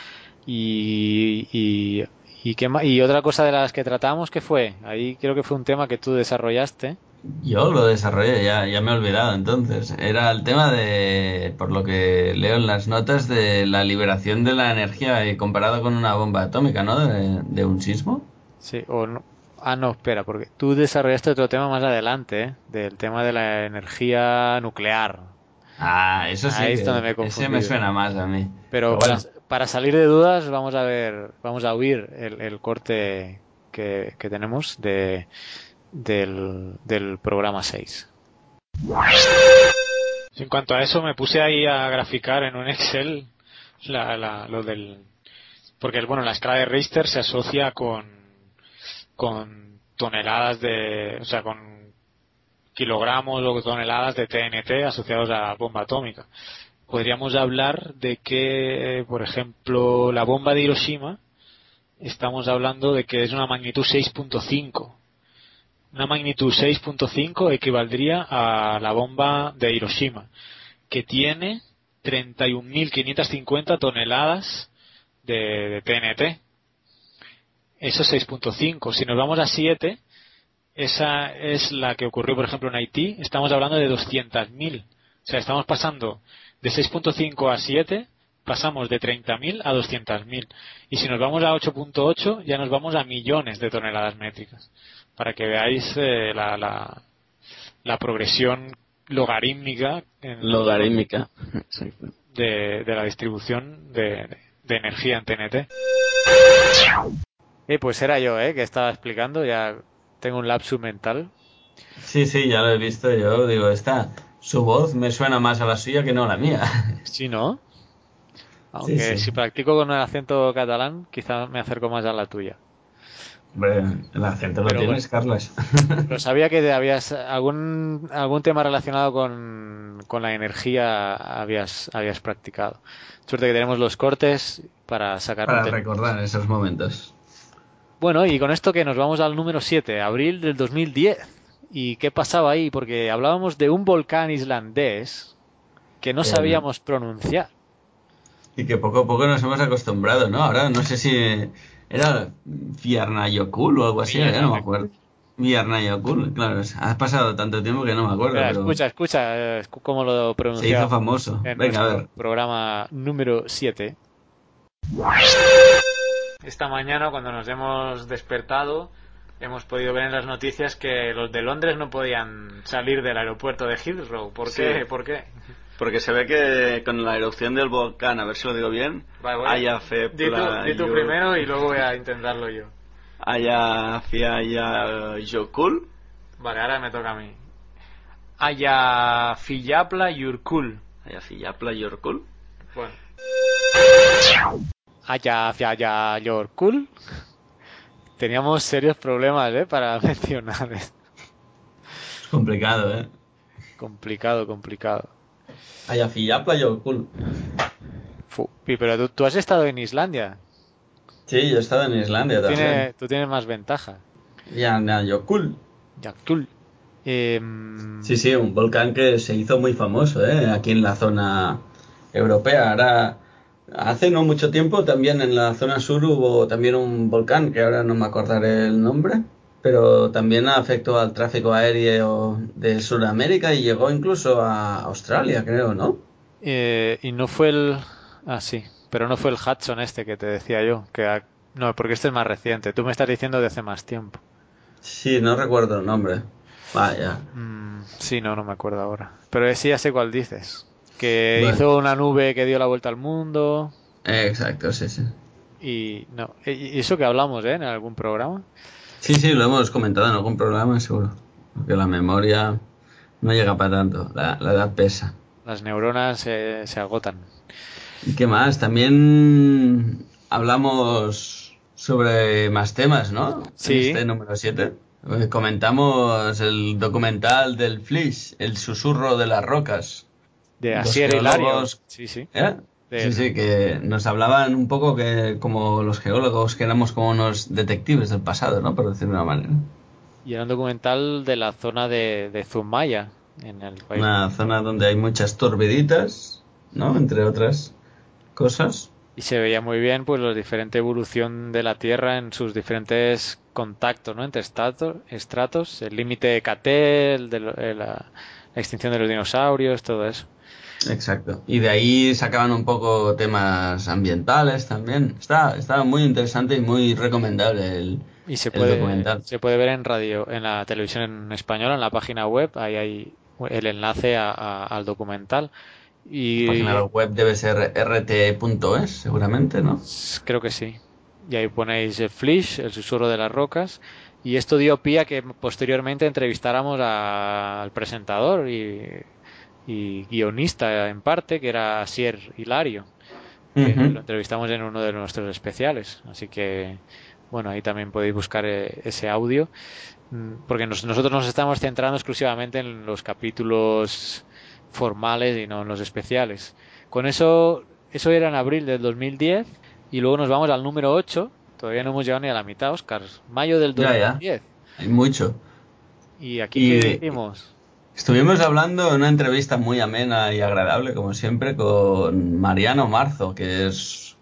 Y, y, y, qué, y otra cosa de las que tratamos, que fue? Ahí creo que fue un tema que tú desarrollaste. Yo lo desarrollé, ya, ya me he olvidado entonces. Era el tema de, por lo que leo en las notas, de la liberación de la energía comparado con una bomba atómica, ¿no? De, de un sismo. Sí, o no, Ah, no, espera, porque tú desarrollaste otro tema más adelante, ¿eh? del tema de la energía nuclear. Ah, eso sí. Ahí es donde me he ese me suena más a mí. Pero, Pero para, salir de dudas, vamos a ver, vamos a oír el, el corte que, que, tenemos de, del, del programa 6. En cuanto a eso, me puse ahí a graficar en un Excel la, la, lo del. Porque, bueno, la escala de Richter se asocia con con toneladas de, o sea, con kilogramos o toneladas de TNT asociados a bomba atómica. Podríamos hablar de que, por ejemplo, la bomba de Hiroshima, estamos hablando de que es una magnitud 6.5. Una magnitud 6.5 equivaldría a la bomba de Hiroshima, que tiene 31.550 toneladas de, de TNT eso es 6.5. Si nos vamos a 7, esa es la que ocurrió, por ejemplo, en Haití. Estamos hablando de 200.000. O sea, estamos pasando de 6.5 a 7, pasamos de 30.000 a 200.000. Y si nos vamos a 8.8, ya nos vamos a millones de toneladas métricas. Para que veáis eh, la, la, la, progresión logarítmica. En logarítmica. De, de, la distribución de, de energía en TNT. Eh, pues era yo, ¿eh? Que estaba explicando, ya tengo un lapsus mental. Sí, sí, ya lo he visto yo. Digo, esta, su voz me suena más a la suya que no a la mía. Sí, ¿no? Aunque sí, sí. si practico con el acento catalán, quizá me acerco más a la tuya. Hombre, el acento lo tienes, bueno, Carlos. Pero sabía que habías algún algún tema relacionado con, con la energía habías habías practicado. Suerte que tenemos los cortes para sacar para recordar esos momentos. Bueno, y con esto que nos vamos al número 7, abril del 2010. ¿Y qué pasaba ahí? Porque hablábamos de un volcán islandés que no sabíamos pronunciar. Y que poco a poco nos hemos acostumbrado, ¿no? Ahora no sé si era Fiarnayokul o algo así, ya no me acuerdo. Fiarnayokul, claro, ha pasado tanto tiempo que no me acuerdo. Pero... Escucha, escucha cómo lo pronunciaba. Se hizo famoso. En Venga, a ver. Programa número 7 esta mañana cuando nos hemos despertado hemos podido ver en las noticias que los de Londres no podían salir del aeropuerto de Heathrow. ¿Por Sí. qué? ¿Por qué? Porque se ve que con la erupción del volcán, a ver si lo digo bien, Vale, voy. haya fe Di tú, di tú primero y luego voy a intentarlo yo. haya haya Yokul, Vale, ahora me toca a mí. Haya Fillapla Yurkul. haya Fiyapla Yorkul. Bueno. Haya Fiaya Yorkul. Teníamos serios problemas, ¿eh? Para mencionar. Es complicado, ¿eh? complicado, complicado. Ayafiyapla Yokul. Fu. Pi, Pero tú, tú has estado en Islandia. Sí, yo he estado en Islandia Tú también. tienes, tú tienes más ventaja. Ya, ya, Yokul. Yakul. Em, Sí, sí, un volcán que se hizo muy famoso, ¿eh? Aquí en la zona europea. Ahora, hace no mucho tiempo también en la zona sur hubo también un volcán, que ahora no me acordaré el nombre, pero también afectó al tráfico aéreo de Sudamérica y llegó incluso a Australia, creo, ¿no? eh, y no fue el. Ah, sí. Pero no fue el Hudson este que te decía yo. Que ha- No, porque este es más reciente. Tú me estás diciendo de hace más tiempo. Sí, no recuerdo el nombre. Vaya. Mm, sí, no, no me acuerdo ahora. Pero sí, ya sé cuál dices. Que Bueno. hizo una nube que dio la vuelta al mundo. Exacto, sí, sí. Y no, y eso que hablamos, ¿eh? En algún programa. Sí, sí, lo hemos comentado en algún programa, seguro. Porque la memoria no llega para tanto, la, la edad pesa. Las neuronas eh, se agotan. ¿Y qué más? También hablamos sobre más temas, ¿no? Sí. En este número 7. Comentamos el documental del Flish, El susurro de las rocas. De Asier Hilario. Sí, sí. ¿Eh? De- Sí, sí, que nos hablaban un poco que como los geólogos que éramos como unos detectives del pasado, ¿no? Por decirlo de una manera. Y era un documental de la zona de, de Zumaya, en el país. Una zona donde hay muchas torbiditas, ¿no? Entre otras cosas. Y se veía muy bien pues la diferente evolución de la Tierra en sus diferentes contactos, ¿no? Entre estratos, estratos el límite KT, el de eh, la, la extinción de los dinosaurios, todo eso. Exacto. Y de ahí sacaban un poco temas ambientales también. Está, está muy interesante y muy recomendable el, Y se el puede, documental. se puede ver en radio, en la televisión en español, en la página web, ahí hay el enlace a- a- al documental. Y La página web debe ser rt.es, seguramente, ¿no? creo que sí. Y ahí ponéis el Flish, el susurro de las rocas. Y esto dio pie a que posteriormente entrevistáramos a- al presentador y, y guionista en parte, que era Asier Hilario. Lo entrevistamos en uno de nuestros especiales. Así que, bueno, ahí también podéis buscar eh, ese audio. Mm, Porque nos- nosotros nos estamos centrando exclusivamente en los capítulos formales y no en los especiales. Con eso, eso era en abril del 2010 y luego nos vamos al número 8. Todavía no hemos llegado ni a la mitad, Oscar. Mayo del Ya, ya. 2010. Hay mucho. ¿Y aquí Y- qué hicimos? Estuvimos hablando en una entrevista muy amena y agradable, como siempre, con Mariano Marzo, que es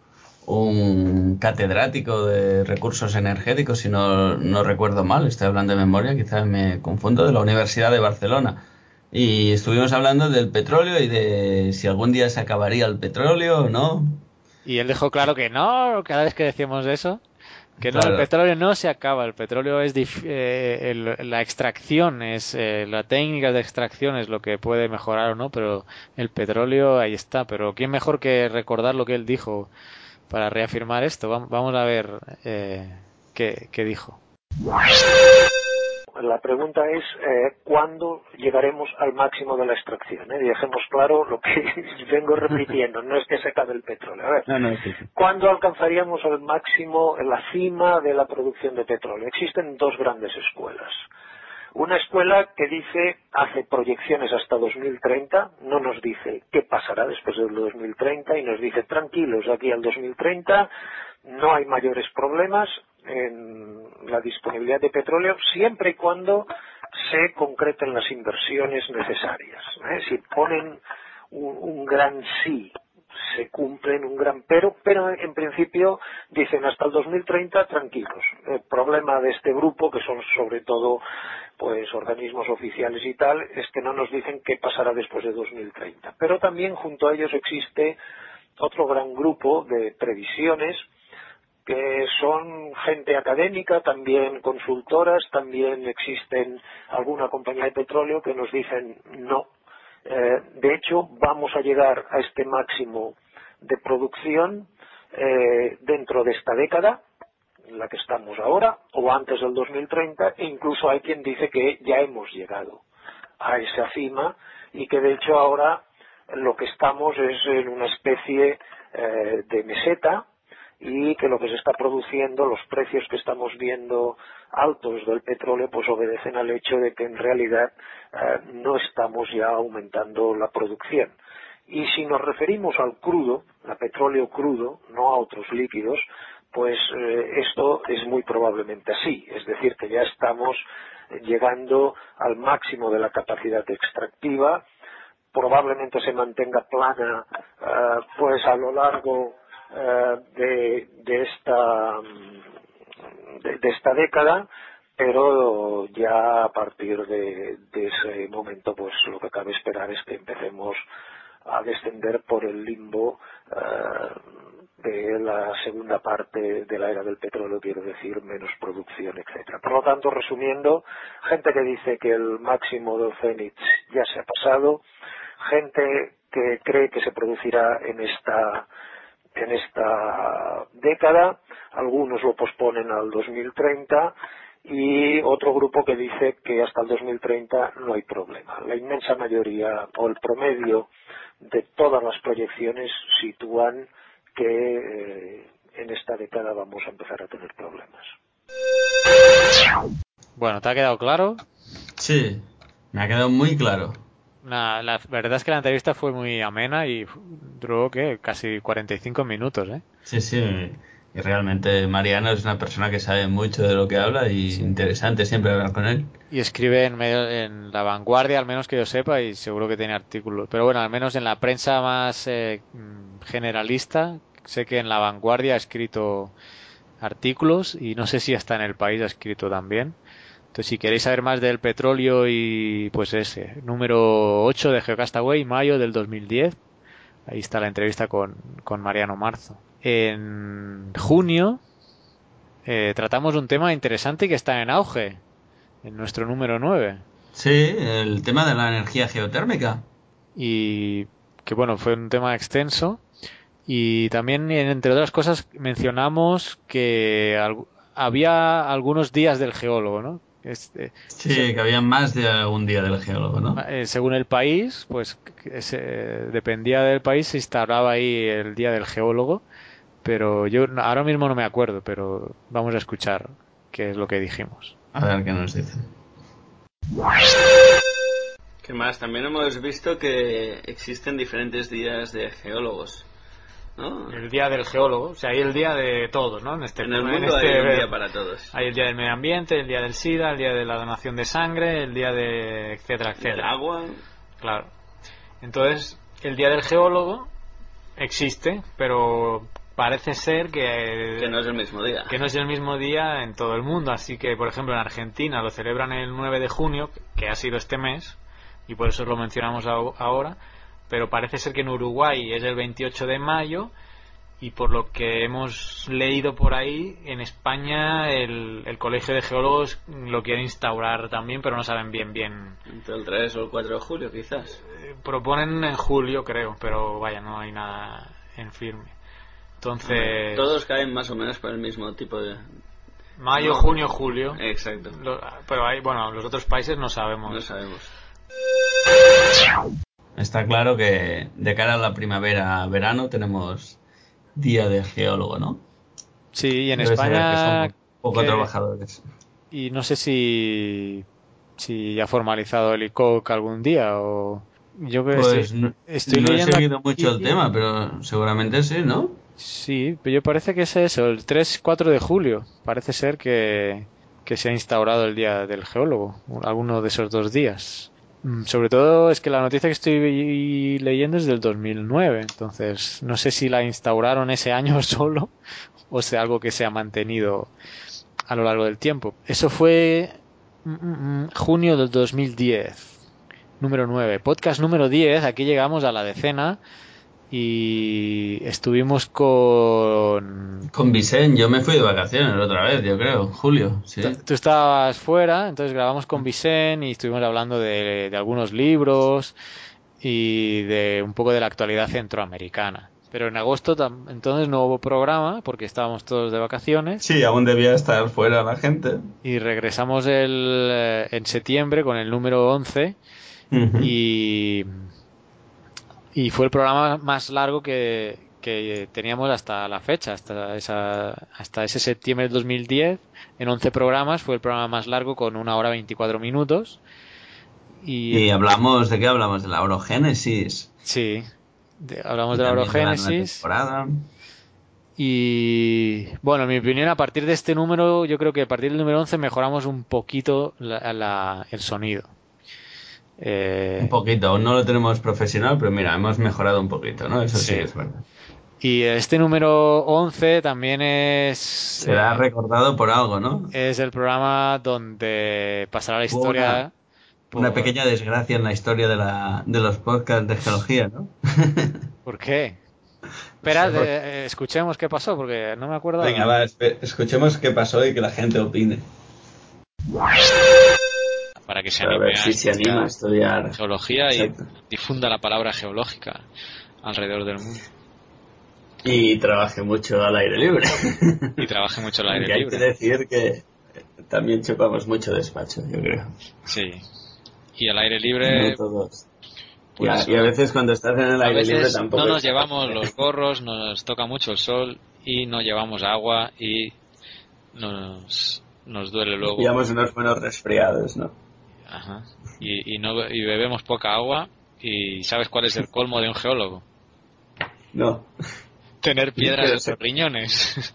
un catedrático de recursos energéticos, si no, no recuerdo mal, estoy hablando de memoria, quizás me confundo, de la Universidad de Barcelona. Y estuvimos hablando del petróleo y de si algún día se acabaría el petróleo o no. Y él dejó claro que no, cada vez que decimos eso, que no, Claro. el petróleo no se acaba, el petróleo es eh, el- la extracción, es eh, la técnica de extracción es lo que puede mejorar o no, pero el petróleo ahí está. Pero quién mejor que recordar lo que él dijo para reafirmar esto. Vam- Vamos a ver eh, qué, qué dijo. La pregunta es eh, cuándo llegaremos al máximo de la extracción. ¿eh? Y dejemos claro lo que vengo repitiendo, no es que se acabe el petróleo. A ver, No, no, sí, sí. ¿cuándo alcanzaríamos el máximo, la cima de la producción de petróleo? Existen dos grandes escuelas. Una escuela que dice, hace proyecciones hasta 2030, no nos dice qué pasará después del 2030 y nos dice, tranquilos, aquí al 2030 no hay mayores problemas en la disponibilidad de petróleo siempre y cuando se concreten las inversiones necesarias. ¿eh? Si ponen un, un gran sí se cumplen un gran pero, pero en principio dicen hasta el 2030 tranquilos. El problema de este grupo, que son sobre todo pues organismos oficiales y tal, es que no nos dicen qué pasará después de 2030. Pero también junto a ellos existe otro gran grupo de previsiones que son gente académica, también consultoras, también existen alguna compañía de petróleo que nos dicen no. Eh, de hecho, vamos a llegar a este máximo de producción eh, dentro de esta década, en la que estamos ahora, o antes del 2030, e incluso hay quien dice que ya hemos llegado a esa cima y que de hecho ahora lo que estamos es en una especie eh, de meseta y que lo que se está produciendo, los precios que estamos viendo altos del petróleo, pues obedecen al hecho de que en realidad eh, no estamos ya aumentando la producción. Y si nos referimos al crudo, a petróleo crudo, no a otros líquidos, pues eh, esto es muy probablemente así. Es decir, que ya estamos llegando al máximo de la capacidad extractiva, probablemente se mantenga plana eh, pues a lo largo de, de, esta de, esta década pero ya a partir de, ese momento pues lo que cabe esperar es que empecemos a descender por el limbo eh, de la segunda parte de la era del petróleo, quiero decir, menos producción, etcétera. Por lo tanto, resumiendo, gente que dice que el máximo del Zenit ya se ha pasado, gente que cree que se producirá en esta en esta década, algunos lo posponen al 2030 y otro grupo que dice que hasta el 2030 no hay problema. La inmensa mayoría o el promedio de todas las proyecciones sitúan que eh, en esta década vamos a empezar a tener problemas. Bueno, ¿te ha quedado claro? Sí, me ha quedado muy claro. La verdad es que la entrevista fue muy amena y duró ¿qué? casi 45 minutos, ¿eh? Sí, sí. Y realmente Mariano es una persona que sabe mucho de lo que habla y interesante siempre hablar con él. Y escribe en, medio, en la vanguardia, al menos que yo sepa, y seguro que tiene artículos. Pero bueno, al menos en la prensa más eh, generalista, sé que en la vanguardia ha escrito artículos y no sé si hasta en el país ha escrito también. Entonces, si queréis saber más del petróleo y pues ese, número 8 de Geocastaway, mayo del 2010, ahí está la entrevista con, con Mariano Marzo en junio eh, tratamos un tema interesante que está en auge, en nuestro número 9. Sí, el tema de la energía geotérmica. Y que bueno, fue un tema extenso. Y también, entre otras cosas, mencionamos que había algunos días del geólogo, ¿no? Este, sí, que había más de un día del geólogo, ¿no? Eh, según el país, pues dependía del país, se instauraba ahí el día del geólogo pero yo ahora mismo no me acuerdo, pero vamos a escuchar qué es lo que dijimos. A ver qué nos dicen. ¿Qué más? También hemos visto que existen diferentes días de geólogos. ¿No? El día del geólogo, o sea, hay el día de todos, ¿no? En, este, en el mundo hay un día para todos. Hay el día del medio ambiente, el día del SIDA, el día de la donación de sangre, el día de etcétera, etcétera. El agua. Claro. Entonces, el día del geólogo existe, pero parece ser que, que no es el mismo día. Que no es el mismo día en todo el mundo. Así que, por ejemplo, en Argentina lo celebran el 9 de junio, que ha sido este mes, y por eso lo mencionamos ahora. Pero parece ser que en Uruguay es el 28 de mayo, y por lo que hemos leído por ahí, en España el, el Colegio de Geólogos lo quiere instaurar también, pero no saben bien bien. Entre el 3 o el 4 de julio, quizás. Eh, proponen en julio, creo, pero vaya, no hay nada en firme. Entonces. Todos caen más o menos por el mismo tipo de. Mayo, junio, julio. Exacto. pero hay, bueno, los otros países no sabemos. No sabemos. Está claro que de cara a la primavera, verano, tenemos día de geólogo, ¿no? Sí, y en España. poco trabajadores. Y no sé si. si ha formalizado el ICOC algún día o. Yo creo pues no, estoy no he seguido mucho el tema, pero seguramente sí, ¿no? Sí, pero yo parece que es eso, el 3-4 de julio. Parece ser que, que se ha instaurado el Día del Geólogo, alguno de esos dos días. Mm, sobre todo es que la noticia que estoy leyendo es del 2009, entonces no sé si la instauraron ese año solo o sea algo que se ha mantenido a lo largo del tiempo. Eso fue mm, mm, junio del 2010, número 9. Podcast número 10, aquí llegamos a la decena y estuvimos con... Con Vicente, yo me fui de vacaciones otra vez, yo creo, julio, sí. Tú, estabas fuera, entonces grabamos con Vicente y estuvimos hablando de, de algunos libros y de un poco de la actualidad centroamericana. Pero en agosto entonces no hubo programa porque estábamos todos de vacaciones Sí, aún debía estar fuera la gente. y regresamos el, eh, en septiembre con el número 11 Ujú. y, y fue el programa más largo que, que teníamos hasta la fecha, hasta, esa, hasta ese septiembre del 2010. En 11 programas fue el programa más largo con una hora 24 minutos. Y, Y hablamos, ¿de qué hablamos? De la orogénesis. sí, de- hablamos Y de la de orogénesis. temporada. Y bueno, en mi opinión, a partir de este número, yo creo que a partir del número 11 mejoramos un poquito la- la- el sonido. Eh, Un poquito, aún no lo tenemos profesional, pero mira, hemos mejorado un poquito, ¿no? Eso sí, Sí. es verdad. Y este número 11 también es... Será eh, recordado por algo, ¿no? es el programa donde pasará la historia... Una por- pequeña desgracia en la historia de, la, de los podcasts de geología, ¿no? ¿Por qué? Espera, por- de- eh, escuchemos qué pasó, porque no me acuerdo. Venga, va, escuchemos qué pasó y que la gente opine. Para que se A anime ver si se estudiar anima a estudiar. geología y Exacto. difunda la palabra geológica alrededor del mundo Y trabaje mucho al aire libre. y trabaje mucho al aire hay que libre. decir que también chocamos mucho despacho, yo creo. Sí. Y al aire libre, No todos. Y pues, a, y a veces cuando estás en el a aire libre tampoco. no nos es- llevamos los gorros, nos toca mucho el sol y no llevamos agua y nos, nos duele luego. Pillamos unos buenos resfriados, ¿no? Ajá. Y, y, no, y bebemos poca agua y ¿sabes cuál es el colmo de un geólogo? No. Tener piedras en los riñones.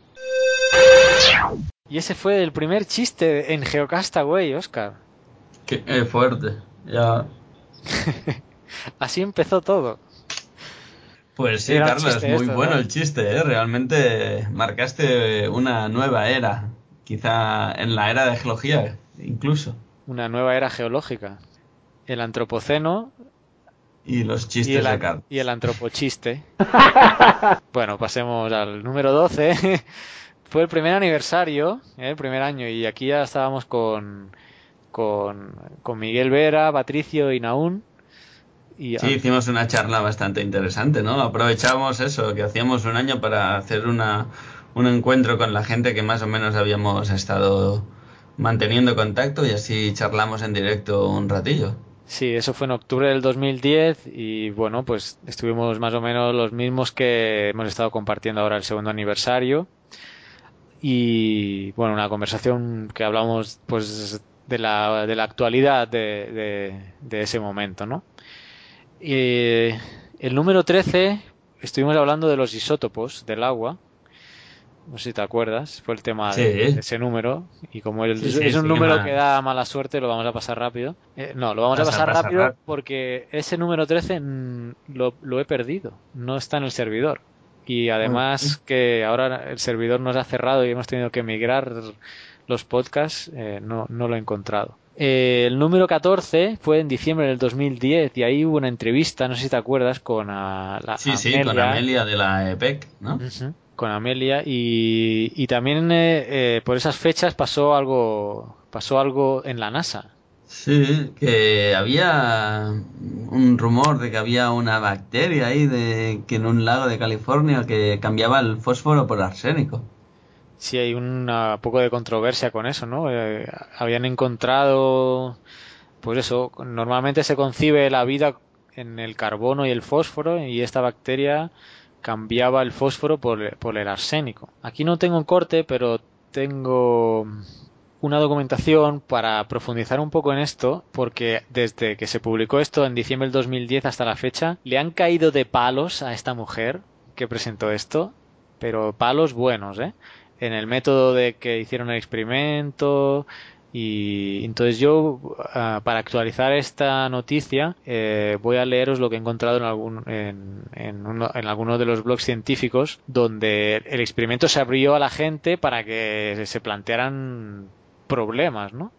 Y ese fue el primer chiste en Geocastaway, Oscar. Qué eh, fuerte. Ya. Así empezó todo. Pues sí, Carlos, chiste muy esto, bueno ¿no? el chiste, ¿eh? Realmente marcaste una nueva era. Quizá en la era de geología, incluso. Una nueva era geológica. El antropoceno Y los y chistes el, de y el antropochiste. bueno, pasemos al número 12. Fue el primer aniversario, ¿eh? el primer año, y aquí ya estábamos con, con, con Miguel Vera, Patricio y Naún. Y Sí, hicimos una charla bastante interesante, ¿no? Aprovechamos eso, que hacíamos un año para hacer una, un encuentro con la gente que más o menos habíamos estado manteniendo contacto y así charlamos en directo un ratillo. Sí, eso fue en octubre del 2010 y bueno, pues estuvimos más o menos los mismos que hemos estado compartiendo ahora el segundo aniversario y bueno, una conversación que hablamos pues de la, de la actualidad de, de, de ese momento, ¿no? Y el número 13 estuvimos hablando de los isótopos del agua. No sé si te acuerdas, fue el tema Sí. de, de ese número. Y como el- Sí, sí, es un número que da mala suerte, lo vamos a pasar rápido. Eh, no, lo vamos a Pasa, pasar pasa rápido porque ese número 13 mm, lo, lo he perdido. No está en el servidor. Y además que ahora el servidor nos ha cerrado y hemos tenido que migrar los podcasts, eh, no, no lo he encontrado. Eh, el número 14 fue en diciembre del 2010 y ahí hubo una entrevista, no sé si te acuerdas, con a- la, Sí, sí, con Amelia de la EPEC, ¿no? Ujú, con Amelia y, y también eh, eh, por esas fechas pasó algo pasó algo en la NASA Sí, que había un rumor de que había una bacteria ahí de que en un lago de California que cambiaba el fósforo por arsénico. sí hay un poco de controversia con eso no Eh, habían encontrado pues eso normalmente se concibe la vida en el carbono y el fósforo y esta bacteria cambiaba el fósforo por, el arsénico aquí no tengo un corte pero tengo una documentación para profundizar un poco en esto, porque desde que se publicó esto en diciembre del 2010 hasta la fecha, le han caído de palos a esta mujer que presentó esto, pero palos buenos, ¿eh? En el método de que hicieron el experimento y entonces yo, ah, para actualizar esta noticia, eh, voy a leeros lo que he encontrado en, algún, en, en, uno, en alguno de los blogs científicos, donde el experimento se abrió a la gente para que se plantearan problemas, ¿no?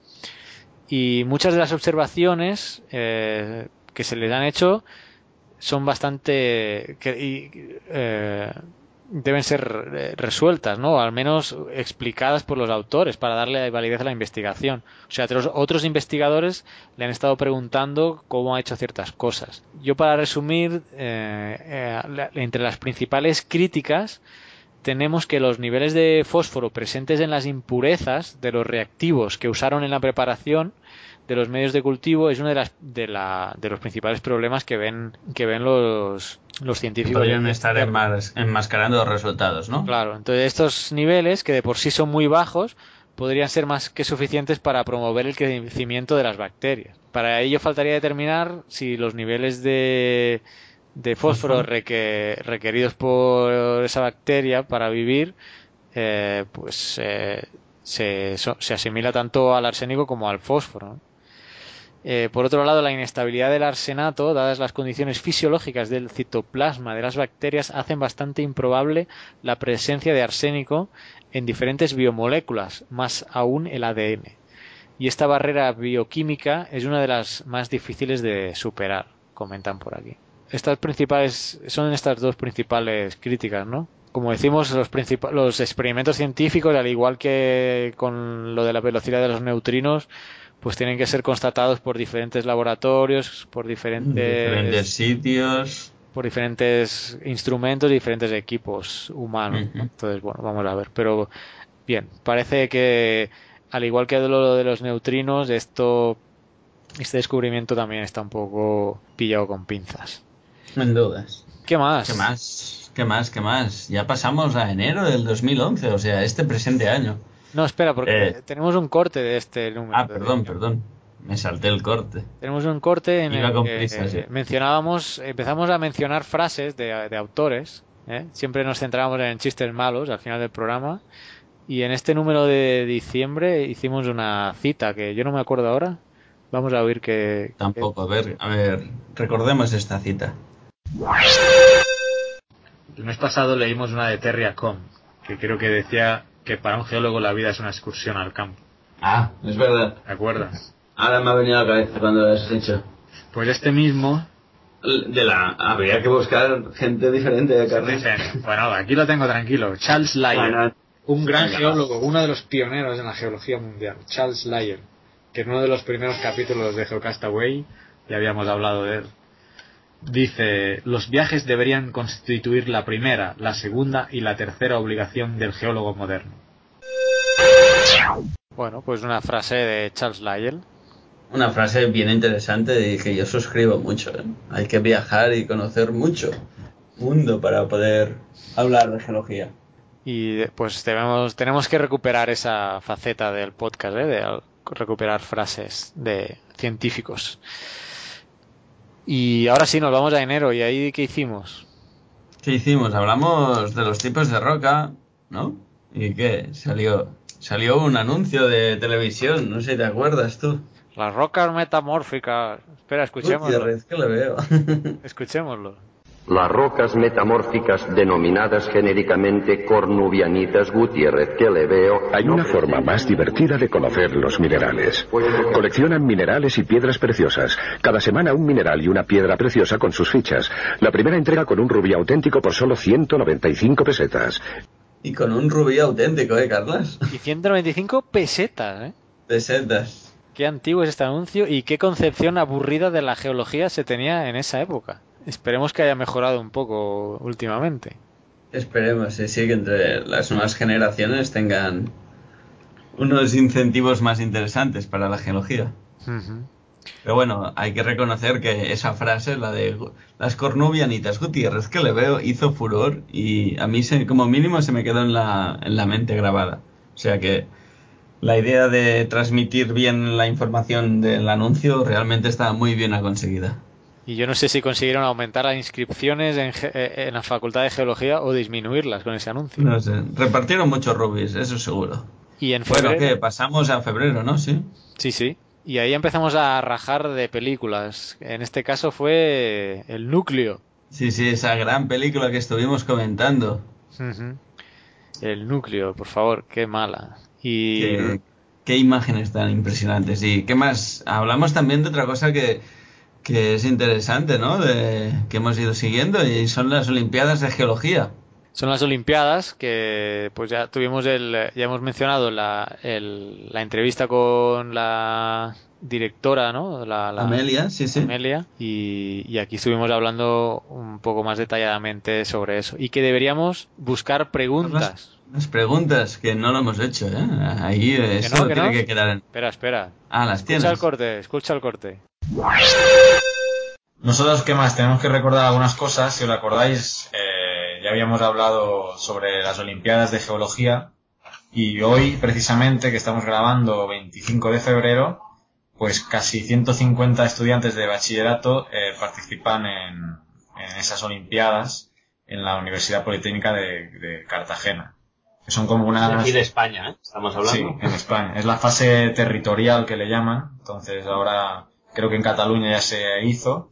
Y muchas de las observaciones eh, que se les han hecho son bastante eh, deben ser eh, resueltas, ¿no? Al menos explicadas por los autores para darle validez a la investigación. O sea, otros, investigadores le han estado preguntando cómo ha hecho ciertas cosas. Yo para resumir, eh, eh, entre las principales críticas tenemos que los niveles de fósforo presentes en las impurezas de los reactivos que usaron en la preparación de los medios de cultivo es uno de, las, de, la, de los principales problemas que ven, que ven los, los científicos. Podrían estar enmas- enmascarando los resultados, ¿no? Claro, entonces estos niveles, que de por sí son muy bajos, podrían ser más que suficientes para promover el crecimiento de las bacterias. Para ello faltaría determinar si los niveles de, de fósforo Fósforo. reque- requeridos por esa bacteria para vivir, eh, pues eh, se, se asimila tanto al arsénico como al fósforo. Eh, por otro lado, la inestabilidad del arsenato, dadas las condiciones fisiológicas del citoplasma de las bacterias, hacen bastante improbable la presencia de arsénico en diferentes biomoléculas, más aún el ADN. Y esta barrera bioquímica es una de las más difíciles de superar, comentan por aquí. Estas principales son estas dos principales críticas, ¿no? Como decimos, los, los experimentos científicos, al igual que con lo de la velocidad de los neutrinos, pues tienen que ser constatados por diferentes laboratorios, por diferentes, Diferentes sitios. por diferentes instrumentos y diferentes equipos humanos. Entonces, bueno, vamos a ver. Pero bien, parece que al igual que lo de los neutrinos, esto, este descubrimiento también está un poco pillado con pinzas. En dudas. ¿Qué más? ¿Qué más? ¿Qué más? ¿Qué más? Ya pasamos a enero del 2011, o sea, este presente año. No, espera, porque Eh. tenemos un corte de este número. Ah, perdón, perdón. Me salté el corte. Tenemos un corte en Iba el con que prisa, sí. mencionábamos, empezamos a mencionar frases de, de autores. ¿eh? Siempre nos centrábamos en chistes malos al final del programa. Y en este número de diciembre hicimos una cita que yo no me acuerdo ahora. Vamos a oír que. Tampoco, a ver, a ver, recordemos esta cita. El mes pasado leímos una de Terry Com, que creo que decía que para un geólogo la vida es una excursión al campo. Ah, es verdad. ¿Te acuerdas? Ahora me ha venido a la cabeza cuando lo has hecho. Pues este mismo De la, habría que buscar gente diferente de dicen, bueno, aquí lo tengo tranquilo, Charles Lyon, Bueno, un gran Venga. geólogo, uno de los pioneros en la geología mundial, Charles Lyon, que en uno de los primeros capítulos de Geocastaway ya habíamos hablado de él. Dice, los viajes deberían constituir la primera, la segunda y la tercera obligación del geólogo moderno. Bueno, pues una frase de Charles Lyell. Una frase bien interesante y que yo suscribo mucho. ¿eh? Hay que viajar y conocer mucho mundo para poder hablar de geología. Y pues debemos, tenemos que recuperar esa faceta del podcast, ¿eh? de recuperar frases de científicos. Y ahora sí, nos vamos a enero. ¿Y ahí qué hicimos? ¿Qué hicimos? Hablamos de los tipos de roca, ¿no? ¿Y qué? Salió, salió un anuncio de televisión, no sé si te acuerdas tú. Las rocas metamórficas. Espera, escuchémoslo. Que le veo. Escuchémoslo. Las rocas metamórficas denominadas genéricamente cornubianitas Gutiérrez que le veo. Hay una forma más divertida de conocer los minerales. Coleccionan minerales y piedras preciosas. Cada semana un mineral y una piedra preciosa con sus fichas. La primera entrega con un rubí auténtico por solo 195 pesetas. y con un rubí auténtico, ¿eh, Carlas? Y 195 pesetas, ¿eh? Pesetas. Qué antiguo es este anuncio y qué concepción aburrida de la geología se tenía en esa época. Esperemos que haya mejorado un poco últimamente. Esperemos, sí, sí, que entre las nuevas generaciones tengan unos incentivos más interesantes para la geología. Pero bueno, hay que reconocer que esa frase, la de las cornubianitas Gutiérrez que le veo, hizo furor y a mí se- como mínimo se me quedó en la, en la mente grabada. O sea que la idea de transmitir bien la información del anuncio realmente está muy bien conseguida. Y yo no sé si consiguieron aumentar las inscripciones en, eh, en la Facultad de Geología o disminuirlas con ese anuncio. No sé, repartieron muchos rubis, eso seguro. Y en Bueno, febrero... ¿qué? Pasamos a febrero, ¿no? Sí. Sí, sí. Y ahí empezamos a rajar de películas. En este caso fue El Núcleo. Sí, sí, esa gran película que estuvimos comentando. El Núcleo, por favor, qué mala. Y... Qué, qué imágenes tan impresionantes. ¿Y qué más? Hablamos también de otra cosa que que es interesante, ¿no? De, que hemos ido siguiendo y son las Olimpiadas de Geología. Son las Olimpiadas que pues ya tuvimos el ya hemos mencionado la, el- la entrevista con la directora, ¿no? La, la- Amelia, sí, sí. Amelia y, y aquí estuvimos hablando un poco más detalladamente sobre eso y que deberíamos buscar preguntas. Las preguntas que no lo hemos hecho, ¿eh? Ahí Que eso no, que tiene no. que quedar en... Espera, espera. Ah, las Escucha tienes. el corte, escucha el corte. Nosotros, ¿qué más? Tenemos que recordar algunas cosas. Si os acordáis, eh, ya habíamos hablado sobre las Olimpiadas de Geología y hoy, precisamente, que estamos grabando 25 de febrero, pues casi 150 estudiantes de bachillerato eh, participan en, en esas Olimpiadas en la Universidad Politécnica de, de Cartagena. Que son como De unas... aquí de España, ¿eh? Estamos hablando. Sí, en España. Es la fase territorial que le llaman. Entonces ahora creo que en Cataluña ya se hizo.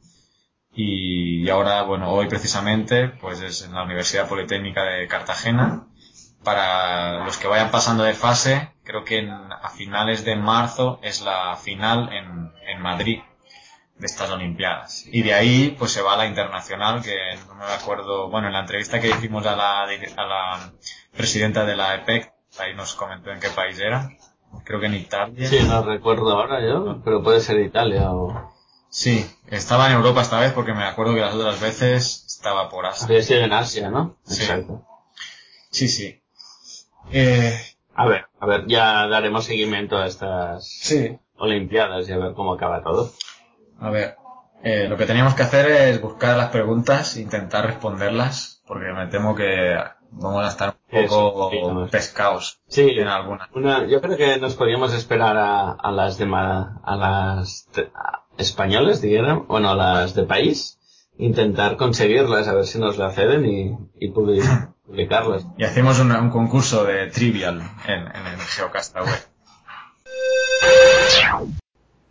Y, ahora, bueno, hoy precisamente, pues es en la Universidad Politécnica de Cartagena. Para los que vayan pasando de fase, creo que en- a finales de marzo es la final en, en Madrid de estas Olimpiadas. Y de ahí, pues se va a la internacional, que no me acuerdo, bueno, en la entrevista que hicimos a la, a la presidenta de la EPEC, ahí nos comentó en qué país era. Creo que en Italia. Sí, no recuerdo ahora yo, pero puede ser Italia o... Sí, estaba en Europa esta vez porque me acuerdo que las otras veces estaba por Asia. Había sido en Asia, ¿no? Sí. Exacto. Sí, sí. Eh, A ver, a ver, ya daremos seguimiento a estas Sí. Olimpiadas y a ver cómo acaba todo. A ver, eh, lo que teníamos que hacer es buscar las preguntas e intentar responderlas, porque me temo que vamos a estar un poco pescados Sí, en alguna. Una, yo creo que nos podríamos esperar a, a las de ma- a las de- a- españolas, dijeran, bueno, a las de país, intentar conseguirlas, a ver si nos la ceden y, y publi- publicarlas. Y hacemos un, un concurso de trivial en, en el Geocastaway.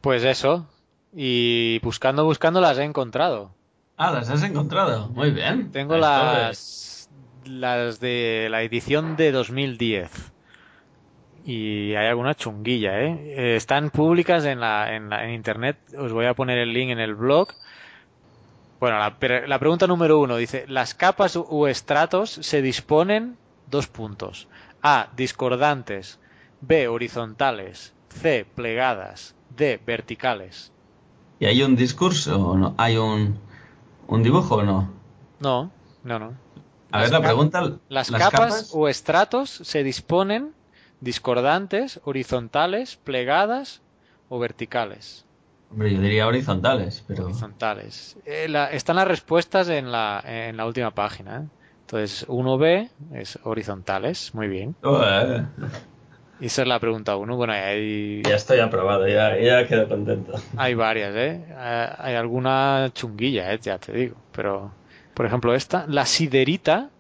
Pues eso. Y buscando, buscando las he encontrado. Ah, las has encontrado. Muy bien. Tengo Esto las, las de la edición de 2010. Y hay alguna chunguilla, ¿eh? Eh, Están públicas en, la, en, la- en internet. Os voy a poner el link en el blog. Bueno, la, la pregunta número uno dice: ¿Las capas u- u estratos se disponen? Dos puntos. A. Discordantes. B. Horizontales. C. Plegadas. D. Verticales. ¿Y hay un discurso o no? ¿Hay un, un dibujo o no? No, no, no. A ver, Las la pregunta... Las, capas, o estratos se disponen discordantes, horizontales, plegadas o verticales. Hombre, yo diría horizontales, pero... Horizontales. Eh, la- están las respuestas en la, en la última página. ¿eh? Entonces, 1B es horizontales, muy bien. Oh, eh. Y esa es la pregunta 1. Bueno, hay, Ya estoy aprobado, ya, ya quedo contento. hay varias, ¿eh? Eh, Hay alguna chunguilla, ¿eh? Ya te digo. Pero, por ejemplo, esta, la siderita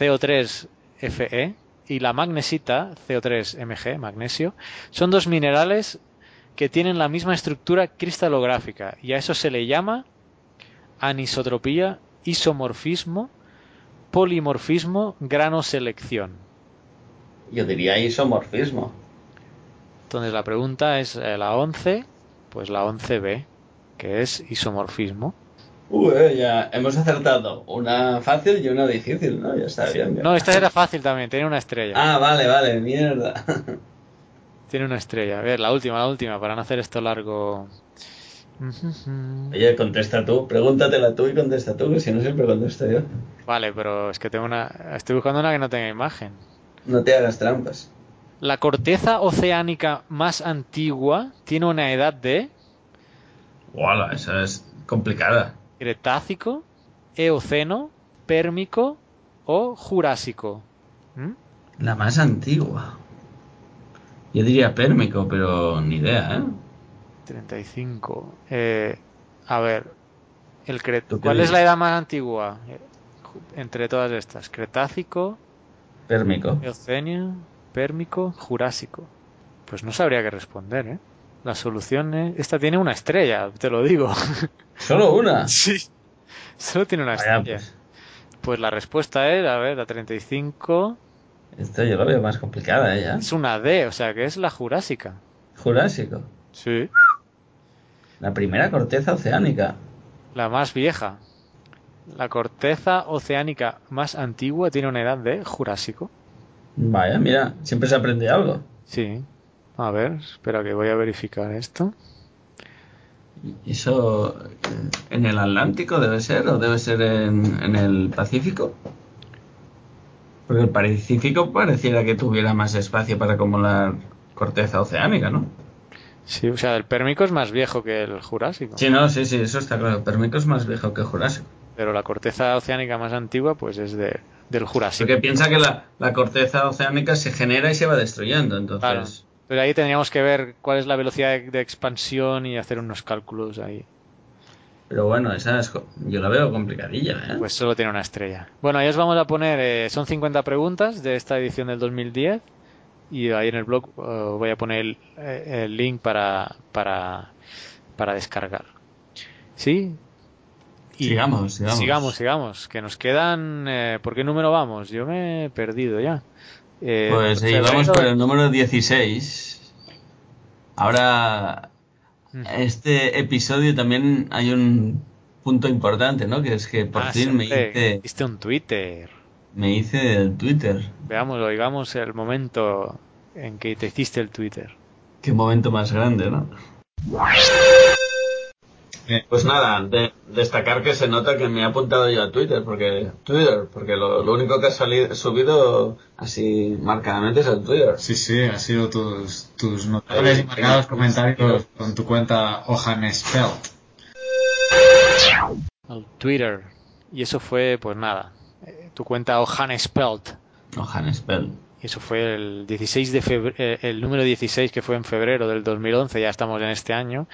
CO3Fe y la magnesita CO3Mg, magnesio, son dos minerales que tienen la misma estructura cristalográfica y a eso se le llama anisotropía, isomorfismo, polimorfismo, granoselección. Yo diría isomorfismo. Entonces la pregunta es eh, la 11, pues la 11b, que es isomorfismo. Uh, eh, ya hemos acertado una fácil y una difícil, ¿no? Ya está bien. ya. No, esta era fácil también, tiene una estrella. Ah, vale, vale, mierda. Tiene una estrella. A ver, la última, la última, para no hacer esto largo. Oye, contesta tú, pregúntatela tú y contesta tú, que si no siempre contesto yo. Vale, pero es que tengo una. Estoy buscando una que no tenga imagen. No te hagas trampas. La corteza oceánica más antigua tiene una edad de Hola, esa es complicada. Cretácico, Eoceno, Pérmico o Jurásico. ¿Mm? La más antigua. Yo diría pérmico, pero ni idea, ¿eh? 35. Eh, a ver, el cre- ¿Tú qué ¿cuál es la edad más antigua eh, entre todas estas? Cretácico, Pérmico. Eoceno, Pérmico, Jurásico. Pues no sabría qué responder, ¿eh? La solución es... Esta tiene una estrella, te lo digo. ¿Solo una? Sí. Solo tiene una Vaya, estrella. Pues. la respuesta es, a ver, la 35 Esto yo lo veo más complicada, ¿eh? ya. es una D, o sea que es la Jurásica. Jurásico. Sí. La primera corteza oceánica. La más vieja. La corteza oceánica más antigua tiene una edad de Jurásico. Vaya, mira, siempre se aprende algo. Sí. A ver, espera que voy a verificar esto. ¿Y ¿Eso en el Atlántico debe ser o debe ser en, en el Pacífico? Porque el Pacífico pareciera que tuviera más espacio para acumular corteza oceánica, ¿no? Sí, o sea, el Pérmico es más viejo que el Jurásico. Sí, no, sí, sí, eso está claro. El Pérmico es más viejo que el Jurásico. Pero la corteza oceánica más antigua, pues es de, del Jurásico. Porque piensa que la, la corteza oceánica se genera y se va destruyendo, entonces... Claro. Pero ahí tendríamos que ver cuál es la velocidad de, de expansión y hacer unos cálculos ahí. Pero bueno, esa es, yo la veo complicadilla, ¿eh? Pues solo tiene una estrella. Bueno, ahí os vamos a poner, eh, son 50 preguntas de esta edición del 2010 y ahí en el blog eh, voy a poner el, eh, el link para, para, para descargar. ¿Sí? Y- Sigamos, sigamos. Sigamos, sigamos, que nos quedan... eh, ¿Por qué número vamos? Yo me he perdido ya. Eh, Pues febrero- vamos por el número 16. Ahora, este episodio también hay un punto importante, ¿no? Que es que por Ah, fin me hice, hiciste un Twitter. me hice el Twitter. Veamos, oigamos el momento en que te hiciste el Twitter. Qué momento más grande, ¿no? Pues nada, de- destacar que se nota que me he apuntado yo a Twitter, porque Twitter, porque lo, lo único que ha salido, subido así marcadamente es el Twitter. Sí, sí, ha sido tus, tus notables y marcados comentarios con tu cuenta Ohanespelt. Al Twitter. Y eso fue, pues nada, eh, tu cuenta Ohanespelt. Ohanespelt. Y eso fue el 16 de febrero, el número 16 que fue en febrero del 2011, ya estamos en este año.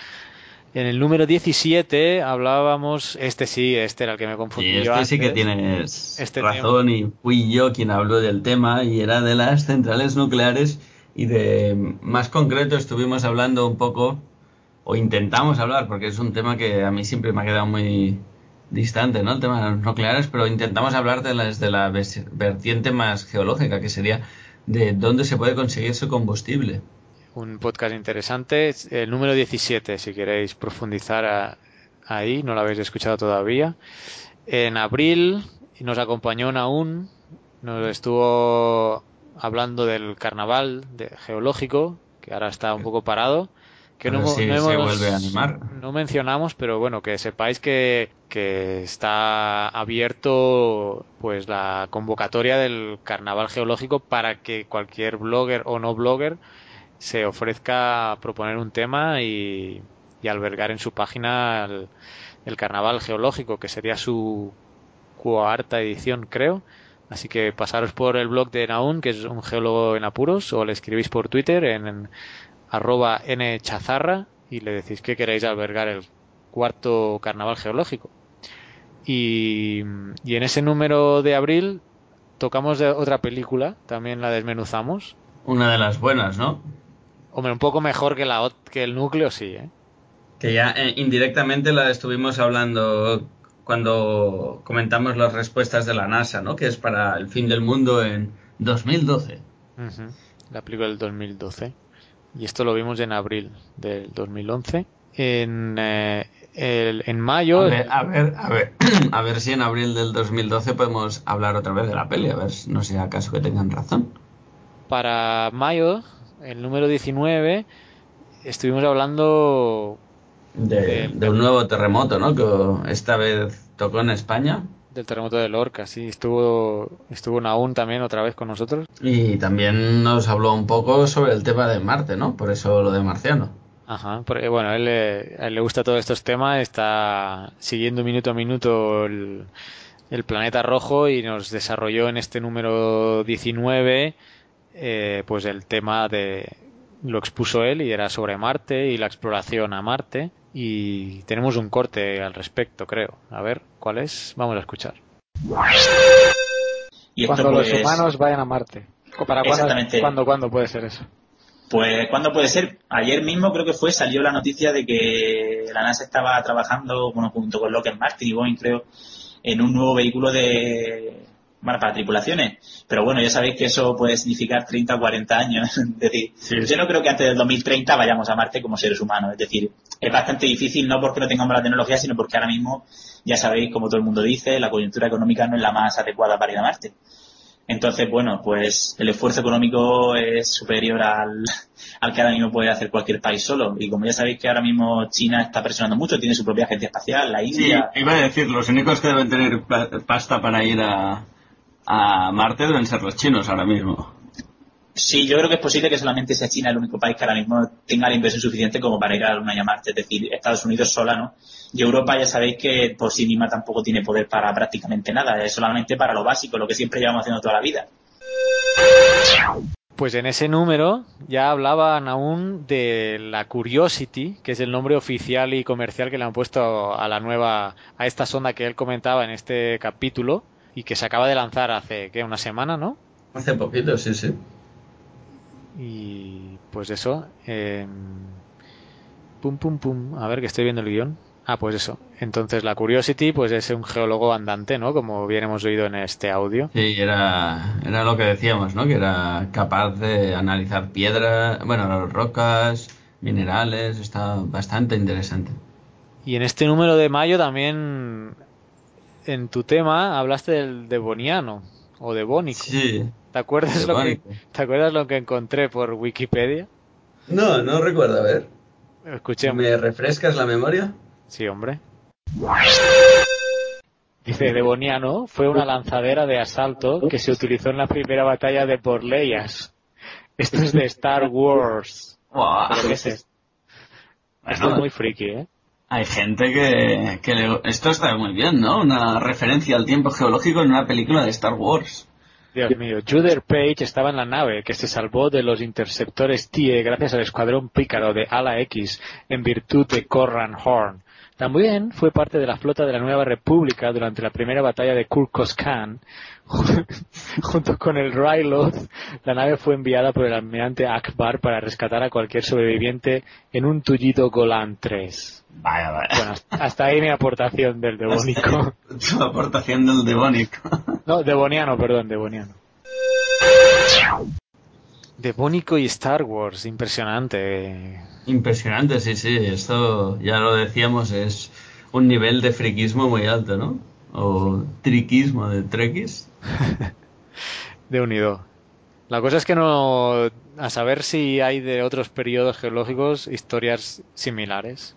En el número 17 hablábamos, este sí, este era el que me confundí Y yo este sí que tienes Este razón y fui yo quien habló del tema y era de las centrales nucleares y de más concreto estuvimos hablando un poco o intentamos hablar porque es un tema que a mí siempre me ha quedado muy distante, ¿no? El tema de los nucleares, pero intentamos hablar de las de la vertiente más geológica que sería de dónde se puede conseguir su combustible. Un podcast interesante. Es El número 17, si queréis profundizar a- ahí, no lo habéis escuchado todavía. En abril nos acompañó Naun, nos estuvo hablando del carnaval de- geológico, que ahora está un poco parado. Que no, si no hemos- a animar. no mencionamos, pero bueno, que sepáis que, que está abierto pues la convocatoria del carnaval geológico para que cualquier blogger o no blogger se ofrezca proponer un tema y, albergar en su página el, el carnaval geológico, que sería su cuarta edición, creo. Así que pasaros por el blog de Naun, que es un geólogo en apuros, o le escribís por Twitter en, en arroba nchazarra y le decís que queréis albergar el cuarto carnaval geológico. Y, y en ese número de abril tocamos de otra película, también la desmenuzamos. Una de las buenas, ¿no? Hombre, un poco mejor que, la, que el núcleo, sí, ¿eh? Que ya eh, indirectamente la estuvimos hablando cuando comentamos las respuestas de la NASA, ¿no? Que es para el fin del mundo en 2012. Ujú, La película del 2012. Y esto lo vimos en abril del 2011. En, eh, el- en mayo... A ver, a ver, a ver, a ver si en abril del 2012 podemos hablar otra vez de la peli, a ver, no sea acaso que tengan razón. Para mayo, el número 19, estuvimos hablando De, de un nuevo terremoto, ¿no? Que esta vez tocó en España. del terremoto de Lorca, sí. Estuvo, estuvo Naún también otra vez con nosotros. Y también nos habló un poco sobre el tema de Marte, ¿no? Por eso lo de Marciano. Ajá, porque bueno, a él, le- a él le gusta todos estos temas, está siguiendo minuto a minuto el, el planeta rojo y nos desarrolló en este número 19 eh, pues el tema de lo expuso él y era sobre Marte y la exploración a Marte y tenemos un corte al respecto, creo. A ver, ¿cuál es? Vamos a escuchar. Y Cuando los pues, humanos vayan a Marte. ¿Para cuándo, Exactamente. ¿cuándo, cuándo puede ser eso? Pues, ¿cuándo puede ser? Ayer mismo creo que fue, salió la noticia de que la NASA estaba trabajando, bueno, junto con Lockheed Martin y Boeing, creo, en un nuevo vehículo de, bueno, para tripulaciones. Pero bueno, ya sabéis que eso puede significar 30 o 40 años. es decir, yo no creo que antes del 2030 vayamos a Marte como seres humanos. Es decir, es bastante difícil, no porque no tengamos la tecnología, sino porque ahora mismo, ya sabéis, como todo el mundo dice, la coyuntura económica no es la más adecuada para ir a Marte. Entonces, bueno, pues el esfuerzo económico es superior al, al que ahora mismo puede hacer cualquier país solo. Y como ya sabéis que ahora mismo China está presionando mucho, tiene su propia agencia espacial, la Sí, India. iba a decir, los únicos que deben tener pa- pasta para ir a, a Marte deben ser los chinos ahora mismo. Sí, yo creo que es posible que solamente sea China el único país que ahora mismo tenga la inversión suficiente como para ir a la Luna y a Marte, es decir, Estados Unidos sola, ¿no? Y Europa ya sabéis que por sí misma tampoco tiene poder para prácticamente nada, es solamente para lo básico, lo que siempre llevamos haciendo toda la vida. Pues en ese número ya hablaban aún de la Curiosity, que es el nombre oficial y comercial que le han puesto a la nueva, a esta sonda que él comentaba en este capítulo y que se acaba de lanzar hace, ¿qué? Una semana, ¿no? Hace poquito, sí, sí. Y pues eso. eh, pum, pum, pum. A ver, que estoy viendo el guion. Ah, pues eso. Entonces la Curiosity pues es un geólogo andante, ¿no? Como bien hemos oído en este audio. Sí, era, era lo que decíamos, ¿no? Que era capaz de analizar piedra, bueno, rocas, minerales, está bastante interesante. Y en este número de mayo también en tu tema hablaste del devoniano o devónico. Sí. ¿Te acuerdas, lo que, Devónico. ¿Te acuerdas lo que encontré por Wikipedia? No, no recuerdo, a ver. Escuchemos. ¿Me refrescas la memoria? Sí, hombre. Dice, Devoniano fue una lanzadera de asalto que se utilizó en la primera batalla de Borleias. Esto es de Star Wars. Buah. ¿Pero qué es esto? Es muy friki, ¿eh? Hay gente que, que le- Esto está muy bien, ¿no? Una referencia al tiempo geológico en una película de Star Wars. Dios mío, Juder Page estaba en la nave que se salvó de los interceptores TIE gracias al escuadrón pícaro de Ala X en virtud de Corran Horn. También fue parte de la flota de la Nueva República durante la primera batalla de Kurkoskan. Junto con el Ryloth, la nave fue enviada por el almirante Akbar para rescatar a cualquier sobreviviente en un tullido Golan 3. Vaya, vaya. Bueno, hasta- ahí mi aportación del devónico. Tu aportación del devónico. No, devoniano, perdón, devoniano. Devónico y Star Wars, impresionante. Impresionante, sí, sí. Esto, ya lo decíamos, es un nivel de friquismo muy alto, ¿no? O triquismo de trekkies. De unido. La cosa es que no. A saber si hay de otros periodos geológicos historias similares.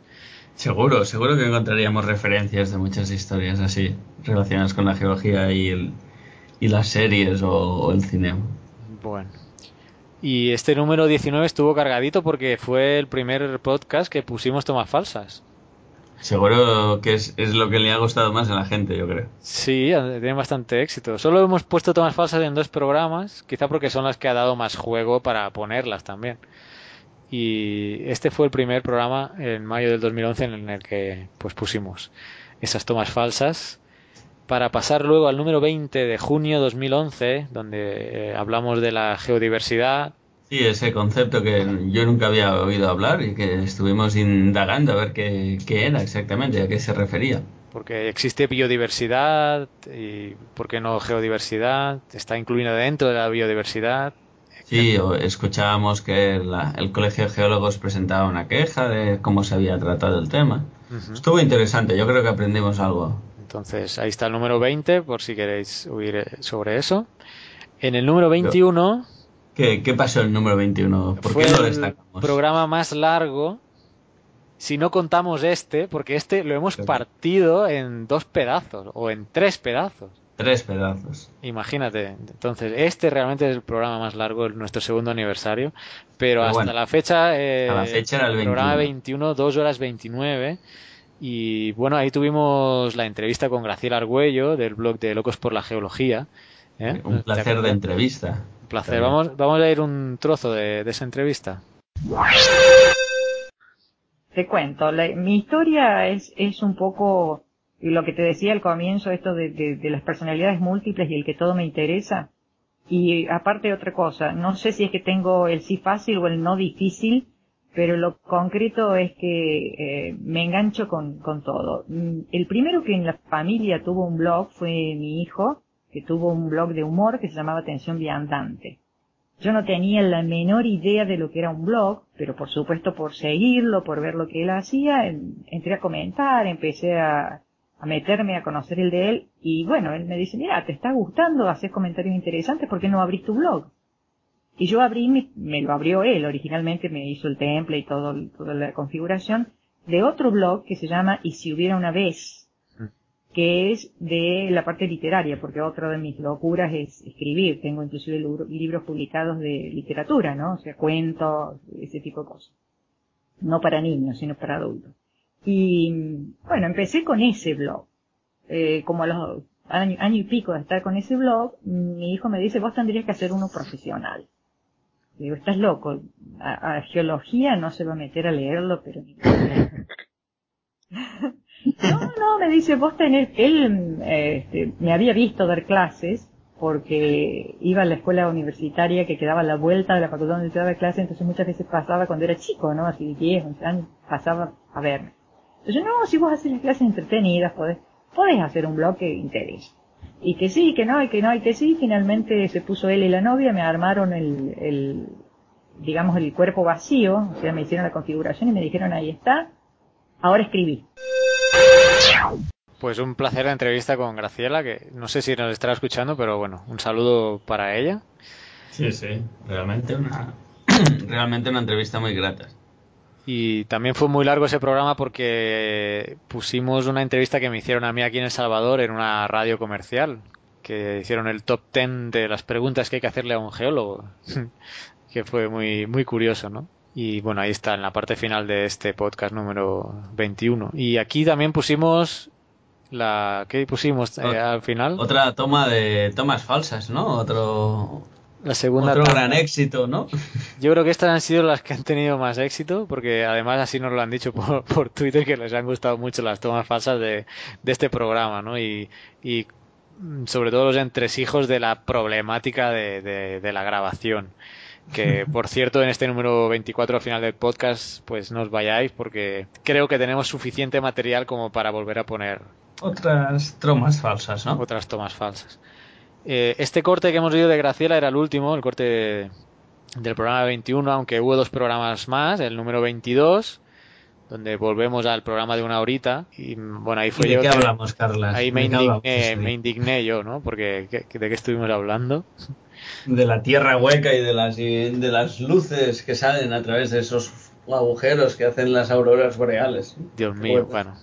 Seguro, seguro que encontraríamos referencias de muchas historias así, relacionadas con la geología y, el, y las series o, o el cine. Bueno. Y este número 19 estuvo cargadito porque fue el primer podcast que pusimos tomas falsas. Seguro que es, es lo que le ha gustado más a la gente, yo creo. Sí, tiene bastante éxito. Solo hemos puesto tomas falsas en dos programas, quizá porque son las que ha dado más juego para ponerlas también. Y este fue el primer programa en mayo del 2011 en el que pues pusimos esas tomas falsas para pasar luego al número 20 de junio 2011 donde eh, hablamos de la geodiversidad Sí, ese concepto que yo nunca había oído hablar y que estuvimos indagando a ver qué, qué era exactamente, a qué se refería. porque existe biodiversidad y por qué no geodiversidad está incluido dentro de la biodiversidad Sí, escuchábamos que la- el Colegio de Geólogos presentaba una queja de cómo se había tratado el tema. Ujú. Estuvo interesante, yo creo que aprendimos algo. Entonces, ahí está el número 20, por si queréis oír eh, sobre eso. En el número 21 ¿Qué, qué pasó el número 21? ¿Por fue qué lo el destacamos? programa más largo, si no contamos este, porque este lo hemos partido en dos pedazos, o en tres pedazos. Tres pedazos. Imagínate. Entonces, este realmente es el programa más largo, el- nuestro segundo aniversario. Pero, Pero hasta bueno, la fecha, eh, a la fecha era el programa 21. 21, 2 horas 29. Y bueno, ahí tuvimos la entrevista con Graciela Argüello del blog de Locos por la Geología. ¿eh? Un placer de entrevista. Un placer. Vamos, vamos a ir un trozo de, de esa entrevista. Te cuento, la- mi historia es, es un poco lo que te decía al comienzo, esto de, de- de las personalidades múltiples y el que todo me interesa. Y aparte otra cosa, no sé si es que tengo el sí fácil o el no difícil, pero lo concreto es que eh, me engancho con, con todo. Mm, El primero que en la familia tuvo un blog fue mi hijo, que tuvo un blog de humor que se llamaba Atención Viandante. Yo no tenía la menor idea de lo que era un blog, pero por supuesto por seguirlo, por ver lo que él hacía, entré a comentar, empecé a, a meterme a conocer el de él y bueno, él me dice, mira, te está gustando, haces comentarios interesantes, ¿por qué no abrís tu blog? Y yo abrí, me, lo abrió él, originalmente me hizo el temple y todo, toda la configuración de otro blog que se llama Y si hubiera una vez, que es de la parte literaria, porque otra de mis locuras es escribir, tengo inclusive libros publicados de literatura, ¿no? O sea, cuentos, ese tipo de cosas. No para niños, sino para adultos. Y bueno, empecé con ese blog. Eh, como a los año, año y pico de estar con ese blog, mi hijo me dice, vos tendrías que hacer uno profesional. Digo, estás loco. A, geología no se va a meter a leerlo, pero No, no, me dice, vos tenés, él este, me había visto dar clases porque iba a la escuela universitaria que quedaba a la vuelta de la facultad donde te daba clase, entonces muchas veces pasaba cuando era chico, ¿no? Así de 10, 11 años, pasaba a verme. Entonces, no, si vos haces las clases entretenidas, podés, podés hacer un blog que interese. Y que sí, que no, y que no, y que sí, finalmente se puso él y la novia, me armaron el, el digamos, el cuerpo vacío, o sea, me hicieron la configuración y me dijeron, ahí está, ahora escribí. Pues un placer la entrevista con Graciela, que no sé si nos estará escuchando, pero bueno, un saludo para ella. Sí, sí, realmente una, realmente una entrevista muy grata. Y también fue muy largo ese programa porque pusimos una entrevista que me hicieron a mí aquí en El Salvador en una radio comercial, que hicieron el top 10 de las preguntas que hay que hacerle a un geólogo, que fue muy, muy curioso, ¿no? Y bueno, ahí está en la parte final de este podcast número 21. Y aquí también pusimos la ¿qué pusimos eh, al final? Otra toma de tomas falsas, ¿no? Otro la segunda otro gran éxito, ¿no? Yo creo que estas han sido las que han tenido más éxito, porque además así nos lo han dicho por, por Twitter que les han gustado mucho las tomas falsas de, de este programa, ¿no? Y, y sobre todo los entresijos de la problemática de, de, de la grabación que por cierto en este número 24 al final del podcast pues no os vayáis porque creo que tenemos suficiente material como para volver a poner otras tomas falsas, ¿no? Otras tomas falsas. Eh, este corte que hemos oído de Graciela era el último, el corte del programa 21, aunque hubo dos programas más, el número 22 donde volvemos al programa de una horita y bueno ahí fue ¿Y de qué hablamos Carla? ahí me indigné, me indigné yo no porque de qué estuvimos hablando de la tierra hueca y de las, de las luces que salen a través de esos agujeros que hacen las auroras boreales. Dios mío, bueno.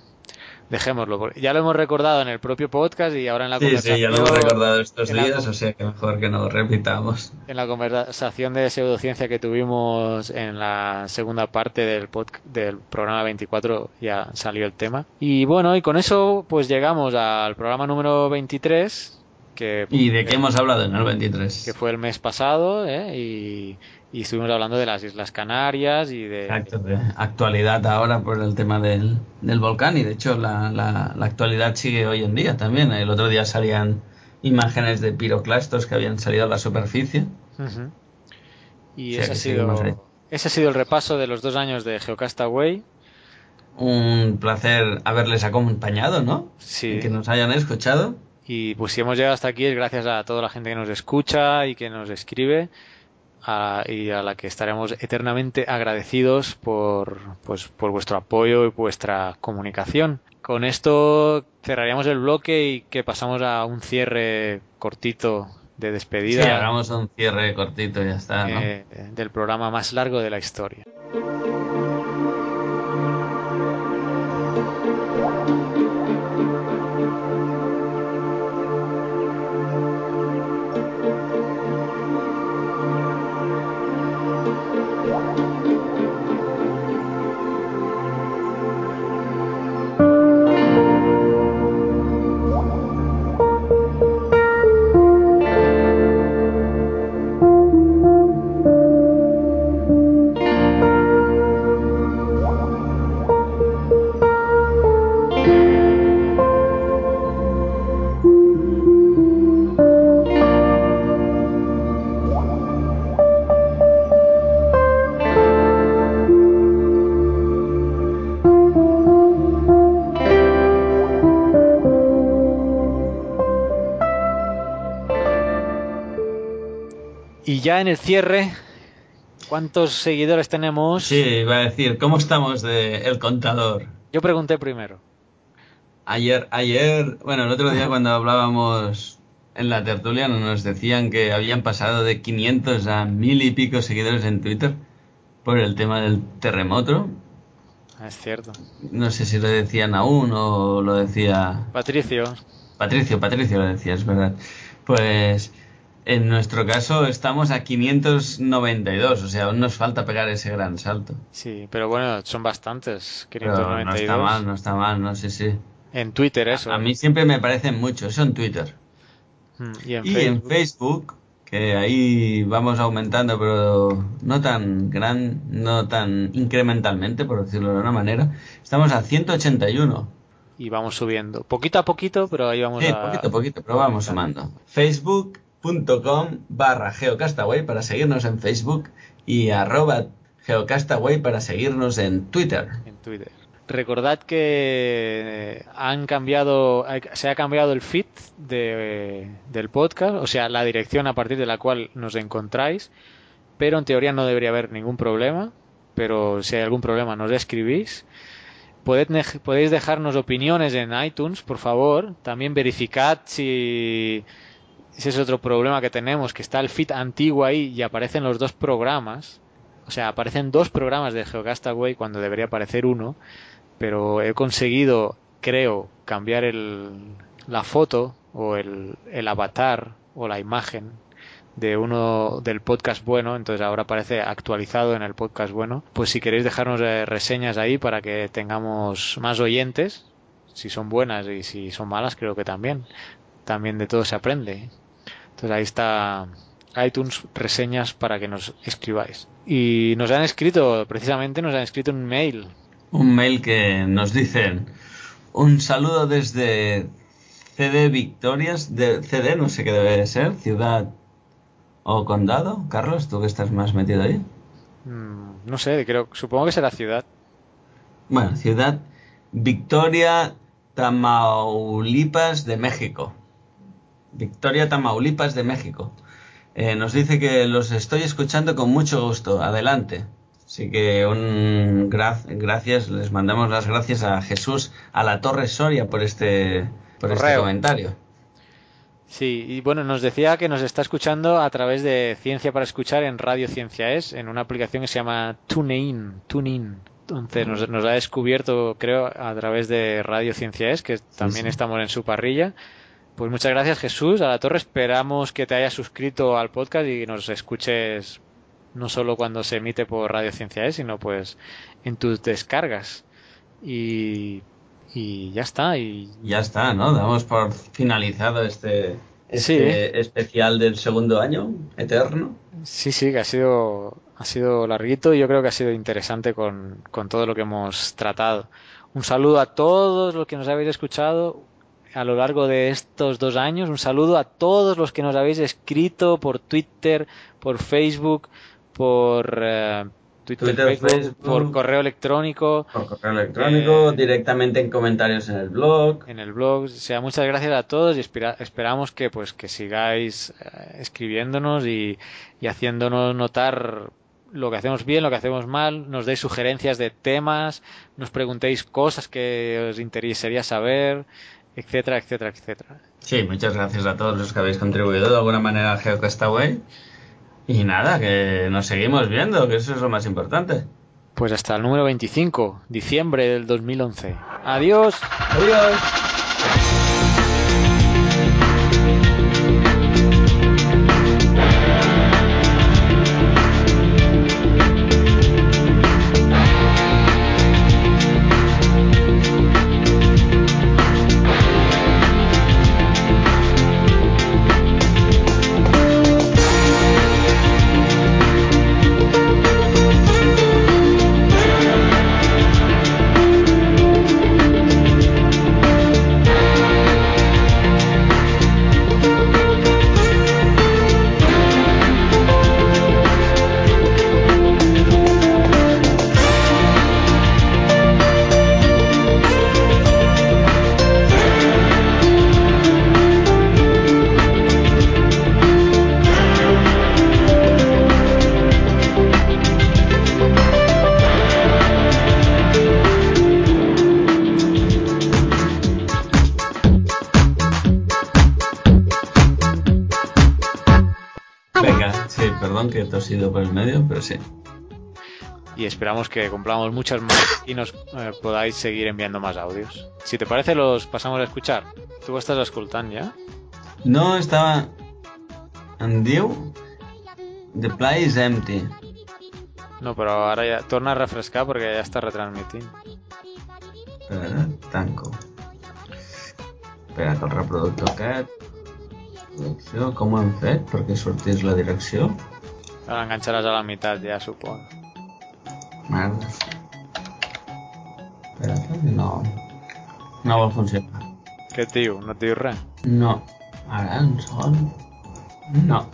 Dejémoslo, ya lo hemos recordado en el propio podcast y ahora en la conversación. Sí, ya lo hemos recordado estos días, o sea que mejor que no lo repitamos. En la conversación de pseudociencia que tuvimos en la segunda parte del, del programa 24 ya salió el tema. Y bueno, y con eso pues llegamos al programa número 23 ¿Y de qué hemos hablado en el 23? Que fue el mes pasado, ¿eh? y, estuvimos hablando de las Islas Canarias y de... Exacto, de actualidad ahora por el tema del, volcán, y de hecho la, la, actualidad sigue hoy en día también. El otro día salían imágenes de piroclastos que habían salido a la superficie. Y ese, ha sido, ese ha sido el repaso de los dos años de Geocastaway. Un placer haberles acompañado, ¿no? Sí. que nos hayan escuchado. Y pues si hemos llegado hasta aquí es gracias a toda la gente que nos escucha y que nos escribe y a la que estaremos eternamente agradecidos por, pues, por vuestro apoyo y vuestra comunicación. Con esto cerraríamos el bloque y que pasamos a un cierre cortito de despedida. Sí, hagamos un cierre cortito y ya está. Eh, del programa más largo de la historia. Ya en el cierre, ¿cuántos seguidores tenemos? Sí, iba a decir, ¿cómo estamos de el contador? Yo pregunté primero. Ayer, ayer, bueno, el otro día cuando hablábamos en la tertulia nos decían que habían pasado de 500 a mil y pico seguidores en Twitter por el tema del terremoto. Ah, es cierto. No sé si lo decían aún o lo decía... Patricio. Patricio, Patricio lo decía, es verdad. Pues en nuestro caso estamos a 592, o sea, aún nos falta pegar ese gran salto. Sí, pero bueno, son bastantes. Pero 592. no está mal, no está mal, no sé si. En Twitter eso. A mí siempre me parecen muchos, eso en Twitter. Mm, Y en y Facebook. en Facebook, que ahí vamos aumentando, pero no tan gran, no tan incrementalmente, por decirlo de una manera, estamos a 181. Y vamos subiendo. Poquito a poquito, pero ahí vamos Sí, a... poquito a poquito, pero vamos sumando. Facebook.com barra Geocastaway para seguirnos en Facebook y arroba Geocastaway para seguirnos en Twitter. en Twitter. Recordad que han cambiado, se ha cambiado el feed de, del podcast, o sea, la dirección a partir de la cual nos encontráis, pero en teoría no debería haber ningún problema, pero si hay algún problema nos escribís. Podéis dejarnos opiniones en iTunes, por favor. También verificad si ese es otro problema que tenemos, que está el feed antiguo ahí y aparecen los dos programas. O sea, aparecen dos programas de Geocastaway cuando debería aparecer uno, pero he conseguido, creo, cambiar el, la foto o el, el avatar o la imagen de uno del podcast bueno, entonces ahora aparece actualizado en el podcast bueno. Pues si queréis dejarnos eh, reseñas ahí para que tengamos más oyentes, si son buenas y si son malas, creo que también. También de todo se aprende. Entonces ahí está iTunes reseñas para que nos escribáis. Y nos han escrito, precisamente nos han escrito un mail. Un mail que nos dicen un saludo desde CD Victorias, de CD no sé qué debe ser, ciudad o condado. Carlos, tú que estás más metido ahí. Mm, no sé, creo, supongo que será ciudad. Bueno, ciudad Victoria, Tamaulipas de México. Victoria, Tamaulipas de México. Eh, nos dice que los estoy escuchando con mucho gusto. Adelante. Así que un gra- gracias, les mandamos las gracias a Jesús a la Torre Soria por este, por este comentario. Sí, y bueno, nos decía que nos está escuchando a través de Ciencia para Escuchar en Radio Ciencia Es, en una aplicación que se llama TuneIn. TuneIn. Entonces nos, nos ha descubierto, creo, a través de Radio Ciencia Es, que también sí. estamos en su parrilla. Pues muchas gracias Jesús, a la torre. Esperamos que te hayas suscrito al podcast y nos escuches no solo cuando se emite por Radio Ciencia Es, sino pues en tus descargas. Y, y ya está. Y Ya está, ¿no? Damos por finalizado este, Sí. este especial del segundo año, eterno. Sí, sí, que ha sido, ha sido larguito y yo creo que ha sido interesante con, con todo lo que hemos tratado. Un saludo a todos los que nos habéis escuchado a lo largo de estos dos años. Un saludo a todos los que nos habéis escrito por Twitter, por Facebook, por eh, Twitter, Twitter, Facebook, Facebook. por correo electrónico. Por correo electrónico, Eh, directamente en comentarios en el blog. en el blog. O sea, muchas gracias a todos y espera- esperamos que pues que sigáis eh, escribiéndonos y, y haciéndonos notar lo que hacemos bien, lo que hacemos mal, nos deis sugerencias de temas, nos preguntéis cosas que os interesaría saber, etcétera, etcétera, etcétera. Sí, muchas gracias a todos los que habéis contribuido de alguna manera a GeoCastaway. Y nada, que nos seguimos viendo, que eso es lo más importante. Pues hasta el número 25, diciembre del 2011. Adiós. Adiós. Perdón que he tosido por el medio, pero sí. Y esperamos que cumplamos muchas más y nos eh, podáis seguir enviando más audios. Si te parece, los pasamos a escuchar. ¿Tú estás escuchando ya? No, estava... Em diu... The play is empty. No, però ara ja torna a refrescar perquè ja està retransmitint. Espera, tanco. Espera, que el reproductor aquest... Direcció, com ho hem fet perquè sortís la direcció? L'enganxaràs a la meitat, ja suposo. Merda. Espera, no... No vol funcionar. Què et diu? No et diu res? No. Ara, un segon. No.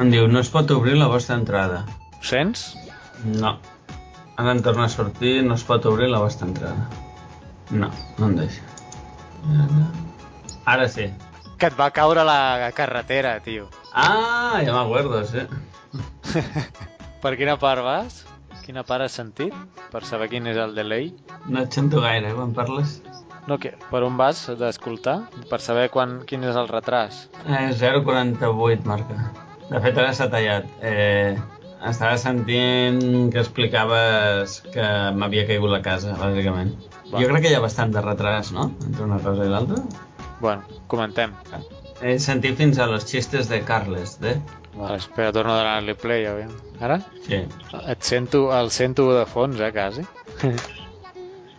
Em diu, no es pot obrir la vostra entrada. Ho sents? No. Ara em torna a sortir, no es pot obrir la vostra entrada. No, no em deixa. Ara sí. Que et va caure la carretera, tio. Ah, ja m'acuerdo, sí. Per quina part vas? Quina part has sentit? Per saber quin és el delay? No et sento gaire, eh, quan parles. No, que, per on vas d'escoltar? Per saber quan, quin és el retras. Eh, 0,48 marca. De fet, ara s'ha tallat. Eh, estava sentint que explicaves que m'havia caigut la casa, bàsicament. Va. Jo crec que hi ha bastant de retras, no?, entre una cosa i l'altra. Bueno, comentem. He sentit fins a los chistes de Carles, de... Vale, espera, torno a donar-li play, aviam. Ara? Sí. Et sento, el sento de fons, eh, quasi.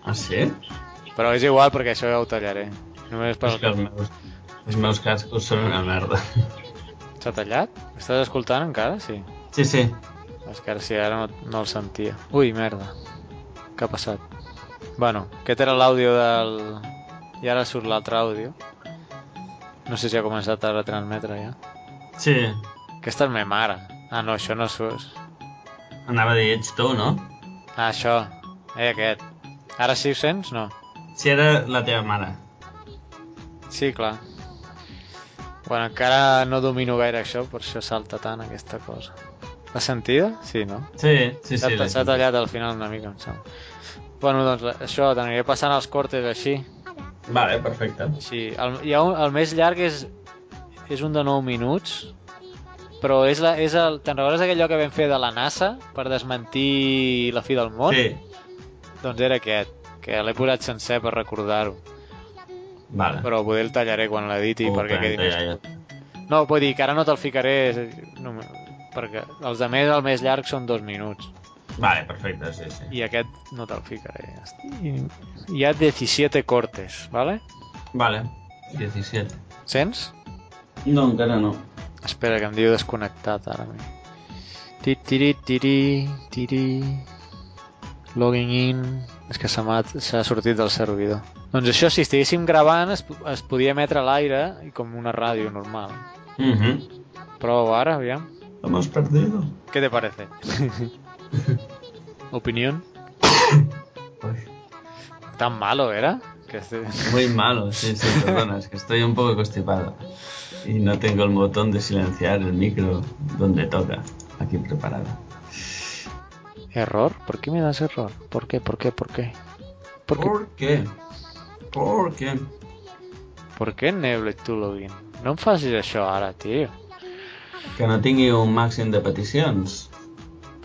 Ah, sí? Però és igual perquè això ja ho tallaré. Només per És que els meus, els meus cascos són una merda. S'ha tallat? Estàs escoltant encara? Sí. Sí, sí. És que ara sí, ara no, no el sentia. Ui, merda. Què ha passat? Bueno, aquest era l'àudio del... I ara surt l'altre àudio. No sé si ha començat a retransmetre ja. Sí. Aquesta és ma mare. Ah, no, això no surt. Anava a dir, ets tu, no? Ah, això. Eh, aquest. Ara sí ho sents? No. Si era la teva mare. Sí, clar. Bueno, encara no domino gaire això, per això salta tant aquesta cosa. L'has sentida? Sí, no? Sí, sí, sí. s'ha tallat al final una mica, em sembla. Bueno, doncs això, t'aniré passant els cortes així. Vale, perfecte. Sí, el, hi ha un, el més llarg és, és un de 9 minuts, però és, la, és el... Te'n recordes aquell lloc que vam fer de la NASA per desmentir la fi del món? Sí. Doncs era aquest, que l'he posat sencer per recordar-ho. Vale. Però poder el tallaré quan l'editi Oh, perquè quedi més... ja, ja. No, vull dir que ara no te'l ficaré, no, perquè els de més, el més llarg són dos minuts. Vale, perfecte, sí, sí. I aquest no te'l ficaré. I hi ha 17 cortes, ¿vale? Vale, 17. Sents? No, encara no. Espera, que em diu desconnectat ara. Ti, tiri, tiri, tiri. Logging in. És que s'ha sortit del servidor. Doncs això, si estiguéssim gravant, es, es podia emetre a l'aire i com una ràdio normal. Mhm. Prova ara, aviam. Lo hemos perdido. ¿Qué te parece? ¿Opinión? ¿Tan malo era? Que este- Muy malo, sí, sí, perdona, es que estoy un poco constipado. Y no tengo el botón de silenciar el micro donde toca, aquí preparado. ¿Error? ¿Por qué me das error? ¿Por qué? ¿Por qué? ¿Por qué? ¿Por qué? ¿Por qué? ¿Por qué? ¿Por què Neble tu login? No em facis això ara, tio. Que no tingui un màxim de peticions.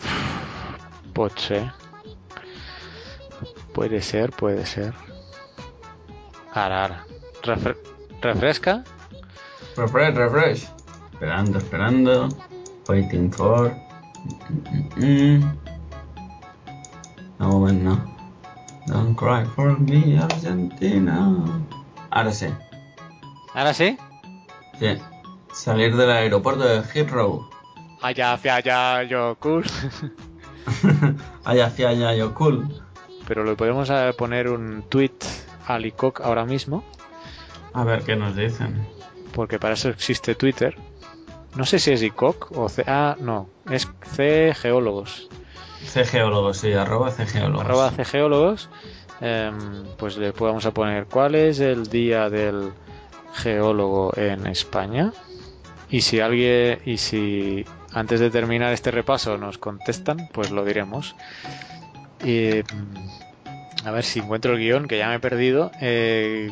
Pot ser. Puede ser, puede ser. Ara, ara. Refre refresca? Refresh, refresh. Esperando, esperando. Waiting for. Mm, mm, mm. No, moment, no. Don't cry for me, Argentina. Ahora sí. Ara sí? Sí. Salir del aeropuerto de Heathrow. Allá, hacia allá, yo cool. Allá hacia allá, yo cool. Pero le podemos eh, poner un tweet a Licoc ahora mismo, A ver qué nos dicen. Porque para eso existe Twitter. No sé si es ICOC o C... Ah, no, es C Geólogos. Cgeólogos, sí, arroba cgeólogos. arroba cgeólogos, em, pues le podemos a poner cuál es el día del geólogo en España. Y si alguien, y si antes de terminar este repaso nos contestan, pues lo diremos. Y, mm, a ver si encuentro el guion, que ya me he perdido. Eh,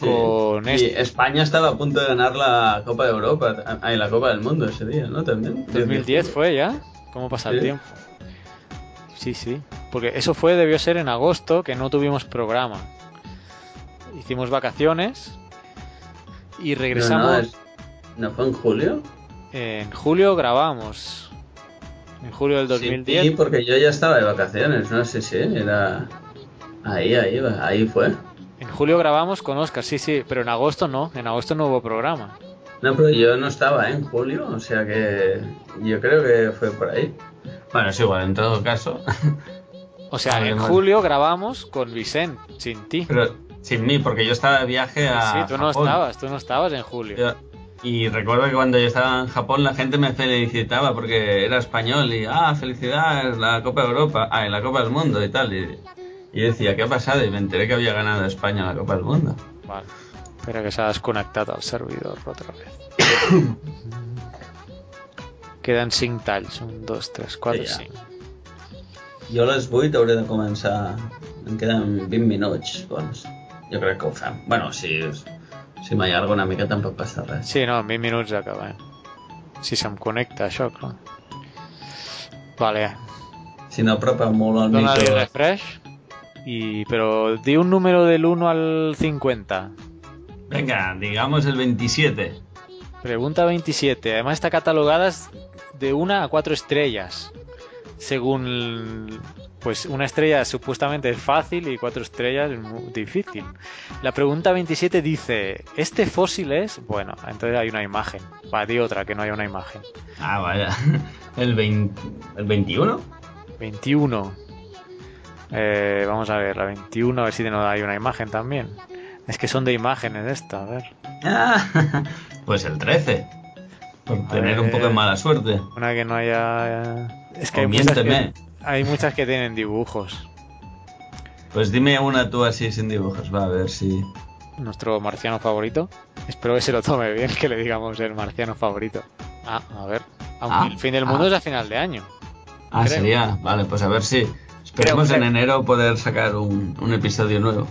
con y este. España estaba a punto de ganar la Copa de Europa, ay, la Copa del Mundo ese día, ¿no? También. 2010 fue ya. ¿Cómo pasa el Sí. tiempo? Sí, sí. Porque eso fue, debió ser en agosto, que no tuvimos programa. Hicimos vacaciones y regresamos. No, no, es- ¿no fue en julio? En julio grabamos. En julio del 2010. Sí, porque yo ya estaba de vacaciones, no sé si era... Ahí, ahí, ahí fue. En julio grabamos con Oscar, sí, sí, pero en agosto no. En agosto no hubo programa. No, pero yo no estaba ¿eh? en julio, o sea que yo creo que fue por ahí. Bueno, es igual, en todo caso. O sea, en julio grabamos con Vicent, sin ti. Pero sin mí, porque yo estaba de viaje a Sí, tú no Japón. estabas, tú no estabas en julio. Yo- Y recuerdo que cuando yo estaba en Japón la gente me felicitaba porque era español y, ah, felicidades, la Copa de Europa, ah, en la Copa del Mundo y tal. Y, y decía, ¿qué ha pasado? Y me enteré que había ganado España la Copa del Mundo. Vale. Espera que s'ha desconnectat el servidor otra vez. Queden 5 talls. 1, 2, 3, 4, Sí, ja. 5. Jo a les 8 hauré de començar... Em queden 20 minuts, doncs jo crec que ho fem. Bueno, si, si m'allargo una mica tampoc passa res. Sí, no, en 20 minuts acabem. Si se'm connecta això, clar. Vale, Si no apropa molt el dona-li micro... refresh. Y, pero di un número del 1 al 50. Venga, digamos el 27. Pregunta 27. Además está catalogada de 1 a 4 estrellas. Según... Pues una estrella supuestamente es fácil y 4 estrellas es muy difícil. La pregunta 27 dice, ¿este fósil es? Bueno, entonces hay una imagen. Va, di otra que no haya una imagen. Ah, vaya. El, 20, el 21. 21. Eh, vamos a ver, la 21, a ver si no hay una imagen también. Es que son de imágenes esta, a ver. Ah, pues el 13. Por tener un poco de mala suerte. Una que no haya... Es que O hay muchas que, hay muchas que tienen dibujos. Pues dime una tú así sin dibujos, va a ver si... Nuestro marciano favorito. Espero que se lo tome bien, que le digamos el marciano favorito. Ah, a ver. Aunque Ah, el fin del mundo ah. es a final de año. Ah, Creo. sería. Vale, pues a ver si. Esperemos en enero poder sacar un, un episodio nuevo.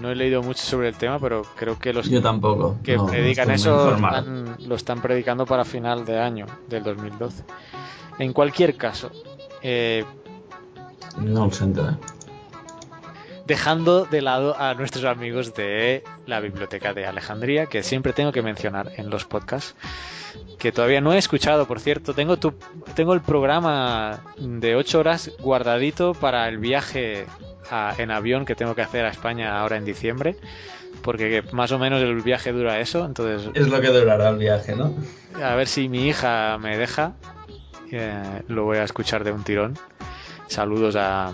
No he leído mucho sobre el tema, pero creo que los Yo tampoco. que no, predican eso están- lo están predicando para final de año del 2012. En cualquier caso, eh, No lo siento, eh. Dejando de lado a nuestros amigos de la Biblioteca de Alejandría, que siempre tengo que mencionar en los podcasts, que todavía no he escuchado, por cierto, tengo, tu, tengo el programa de 8 horas guardadito para el viaje a- en avión que tengo que hacer a España ahora en diciembre, porque más o menos el viaje dura eso, entonces Es lo que durará el viaje, ¿no? a ver si mi hija me deja. eh, lo voy a escuchar de un tirón. Saludos a,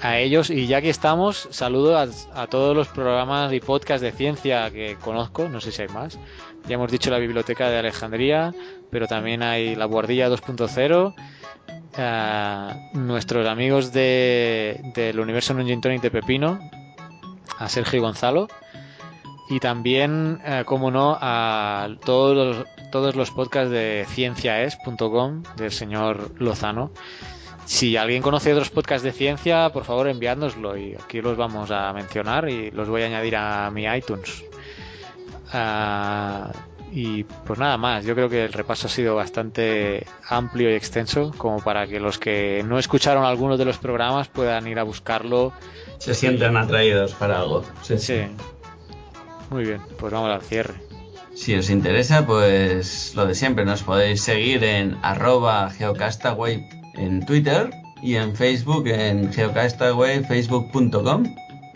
a ellos. Y ya que estamos, saludo a, todos los programas y podcasts de ciencia que conozco. No sé si hay más. Ya hemos dicho la Biblioteca de Alejandría, pero también hay la Guardilla 2.0. eh, nuestros amigos de, del universo Non Gin Tonic de Pepino, a Sergio Gonzalo y también, eh, como no, a todos los, todos los podcasts de cienciaes.com del señor Lozano. Si alguien conoce otros podcasts de ciencia, por favor enviádnoslo y aquí los vamos a mencionar y los voy a añadir a mi iTunes. Ah, y pues nada más, yo creo que el repaso ha sido bastante amplio y extenso como para que los que no escucharon algunos de los programas puedan ir a buscarlo. Se sienten atraídos para algo. Sí, Sí. Muy bien, pues vamos al cierre. Si os interesa, pues lo de siempre, nos podéis seguir en arroba geocastaway en Twitter y en Facebook en geocastaway, facebook.com.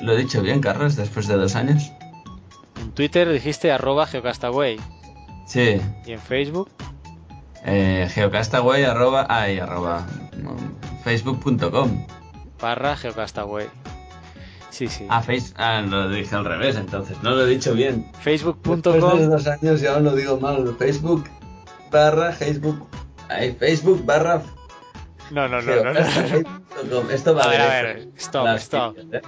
Lo he dicho bien, Carlos, después de dos años. En Twitter dijiste arroba geocastaway Sí, y en Facebook eh, geocastaway arroba, ay, arroba, facebook.com. barra geocastaway. Sí, sí. Ah, face, ah, lo dije al revés, entonces, no lo he dicho bien. Facebook.com Después de dos años ya lo digo mal. Facebook barra Facebook, ay, Facebook barra No, no, no, no. no. Esto va A ver, a ver, stop, Las stop. tías, ¿eh?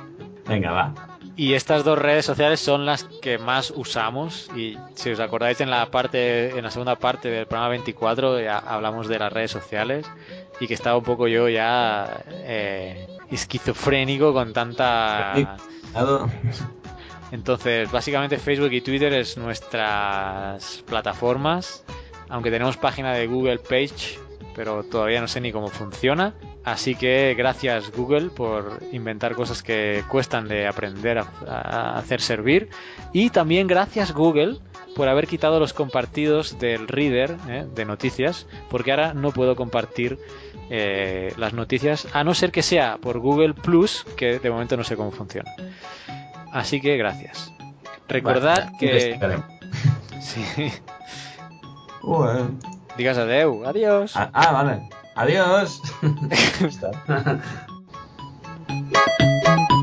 Venga, va. Y estas dos redes sociales son las que más usamos y si os acordáis en la parte en la segunda parte del programa 24 ya hablamos de las redes sociales y que estaba un poco yo ya eh, esquizofrénico con tanta. Entonces, básicamente Facebook y Twitter es nuestras plataformas, aunque tenemos página de Google Page, pero todavía no sé ni cómo funciona. Así que gracias Google por inventar cosas que cuestan de aprender a, a hacer servir. Y también gracias Google por haber quitado los compartidos del reader ¿eh? de noticias, porque ahora no puedo compartir eh, las noticias, a no ser que sea por Google Plus, que de momento no sé cómo funciona. Así que gracias. Recordad Vale, que... Sí. Bueno. Digas adeu, adiós. Ah, ah, vale. Adiós.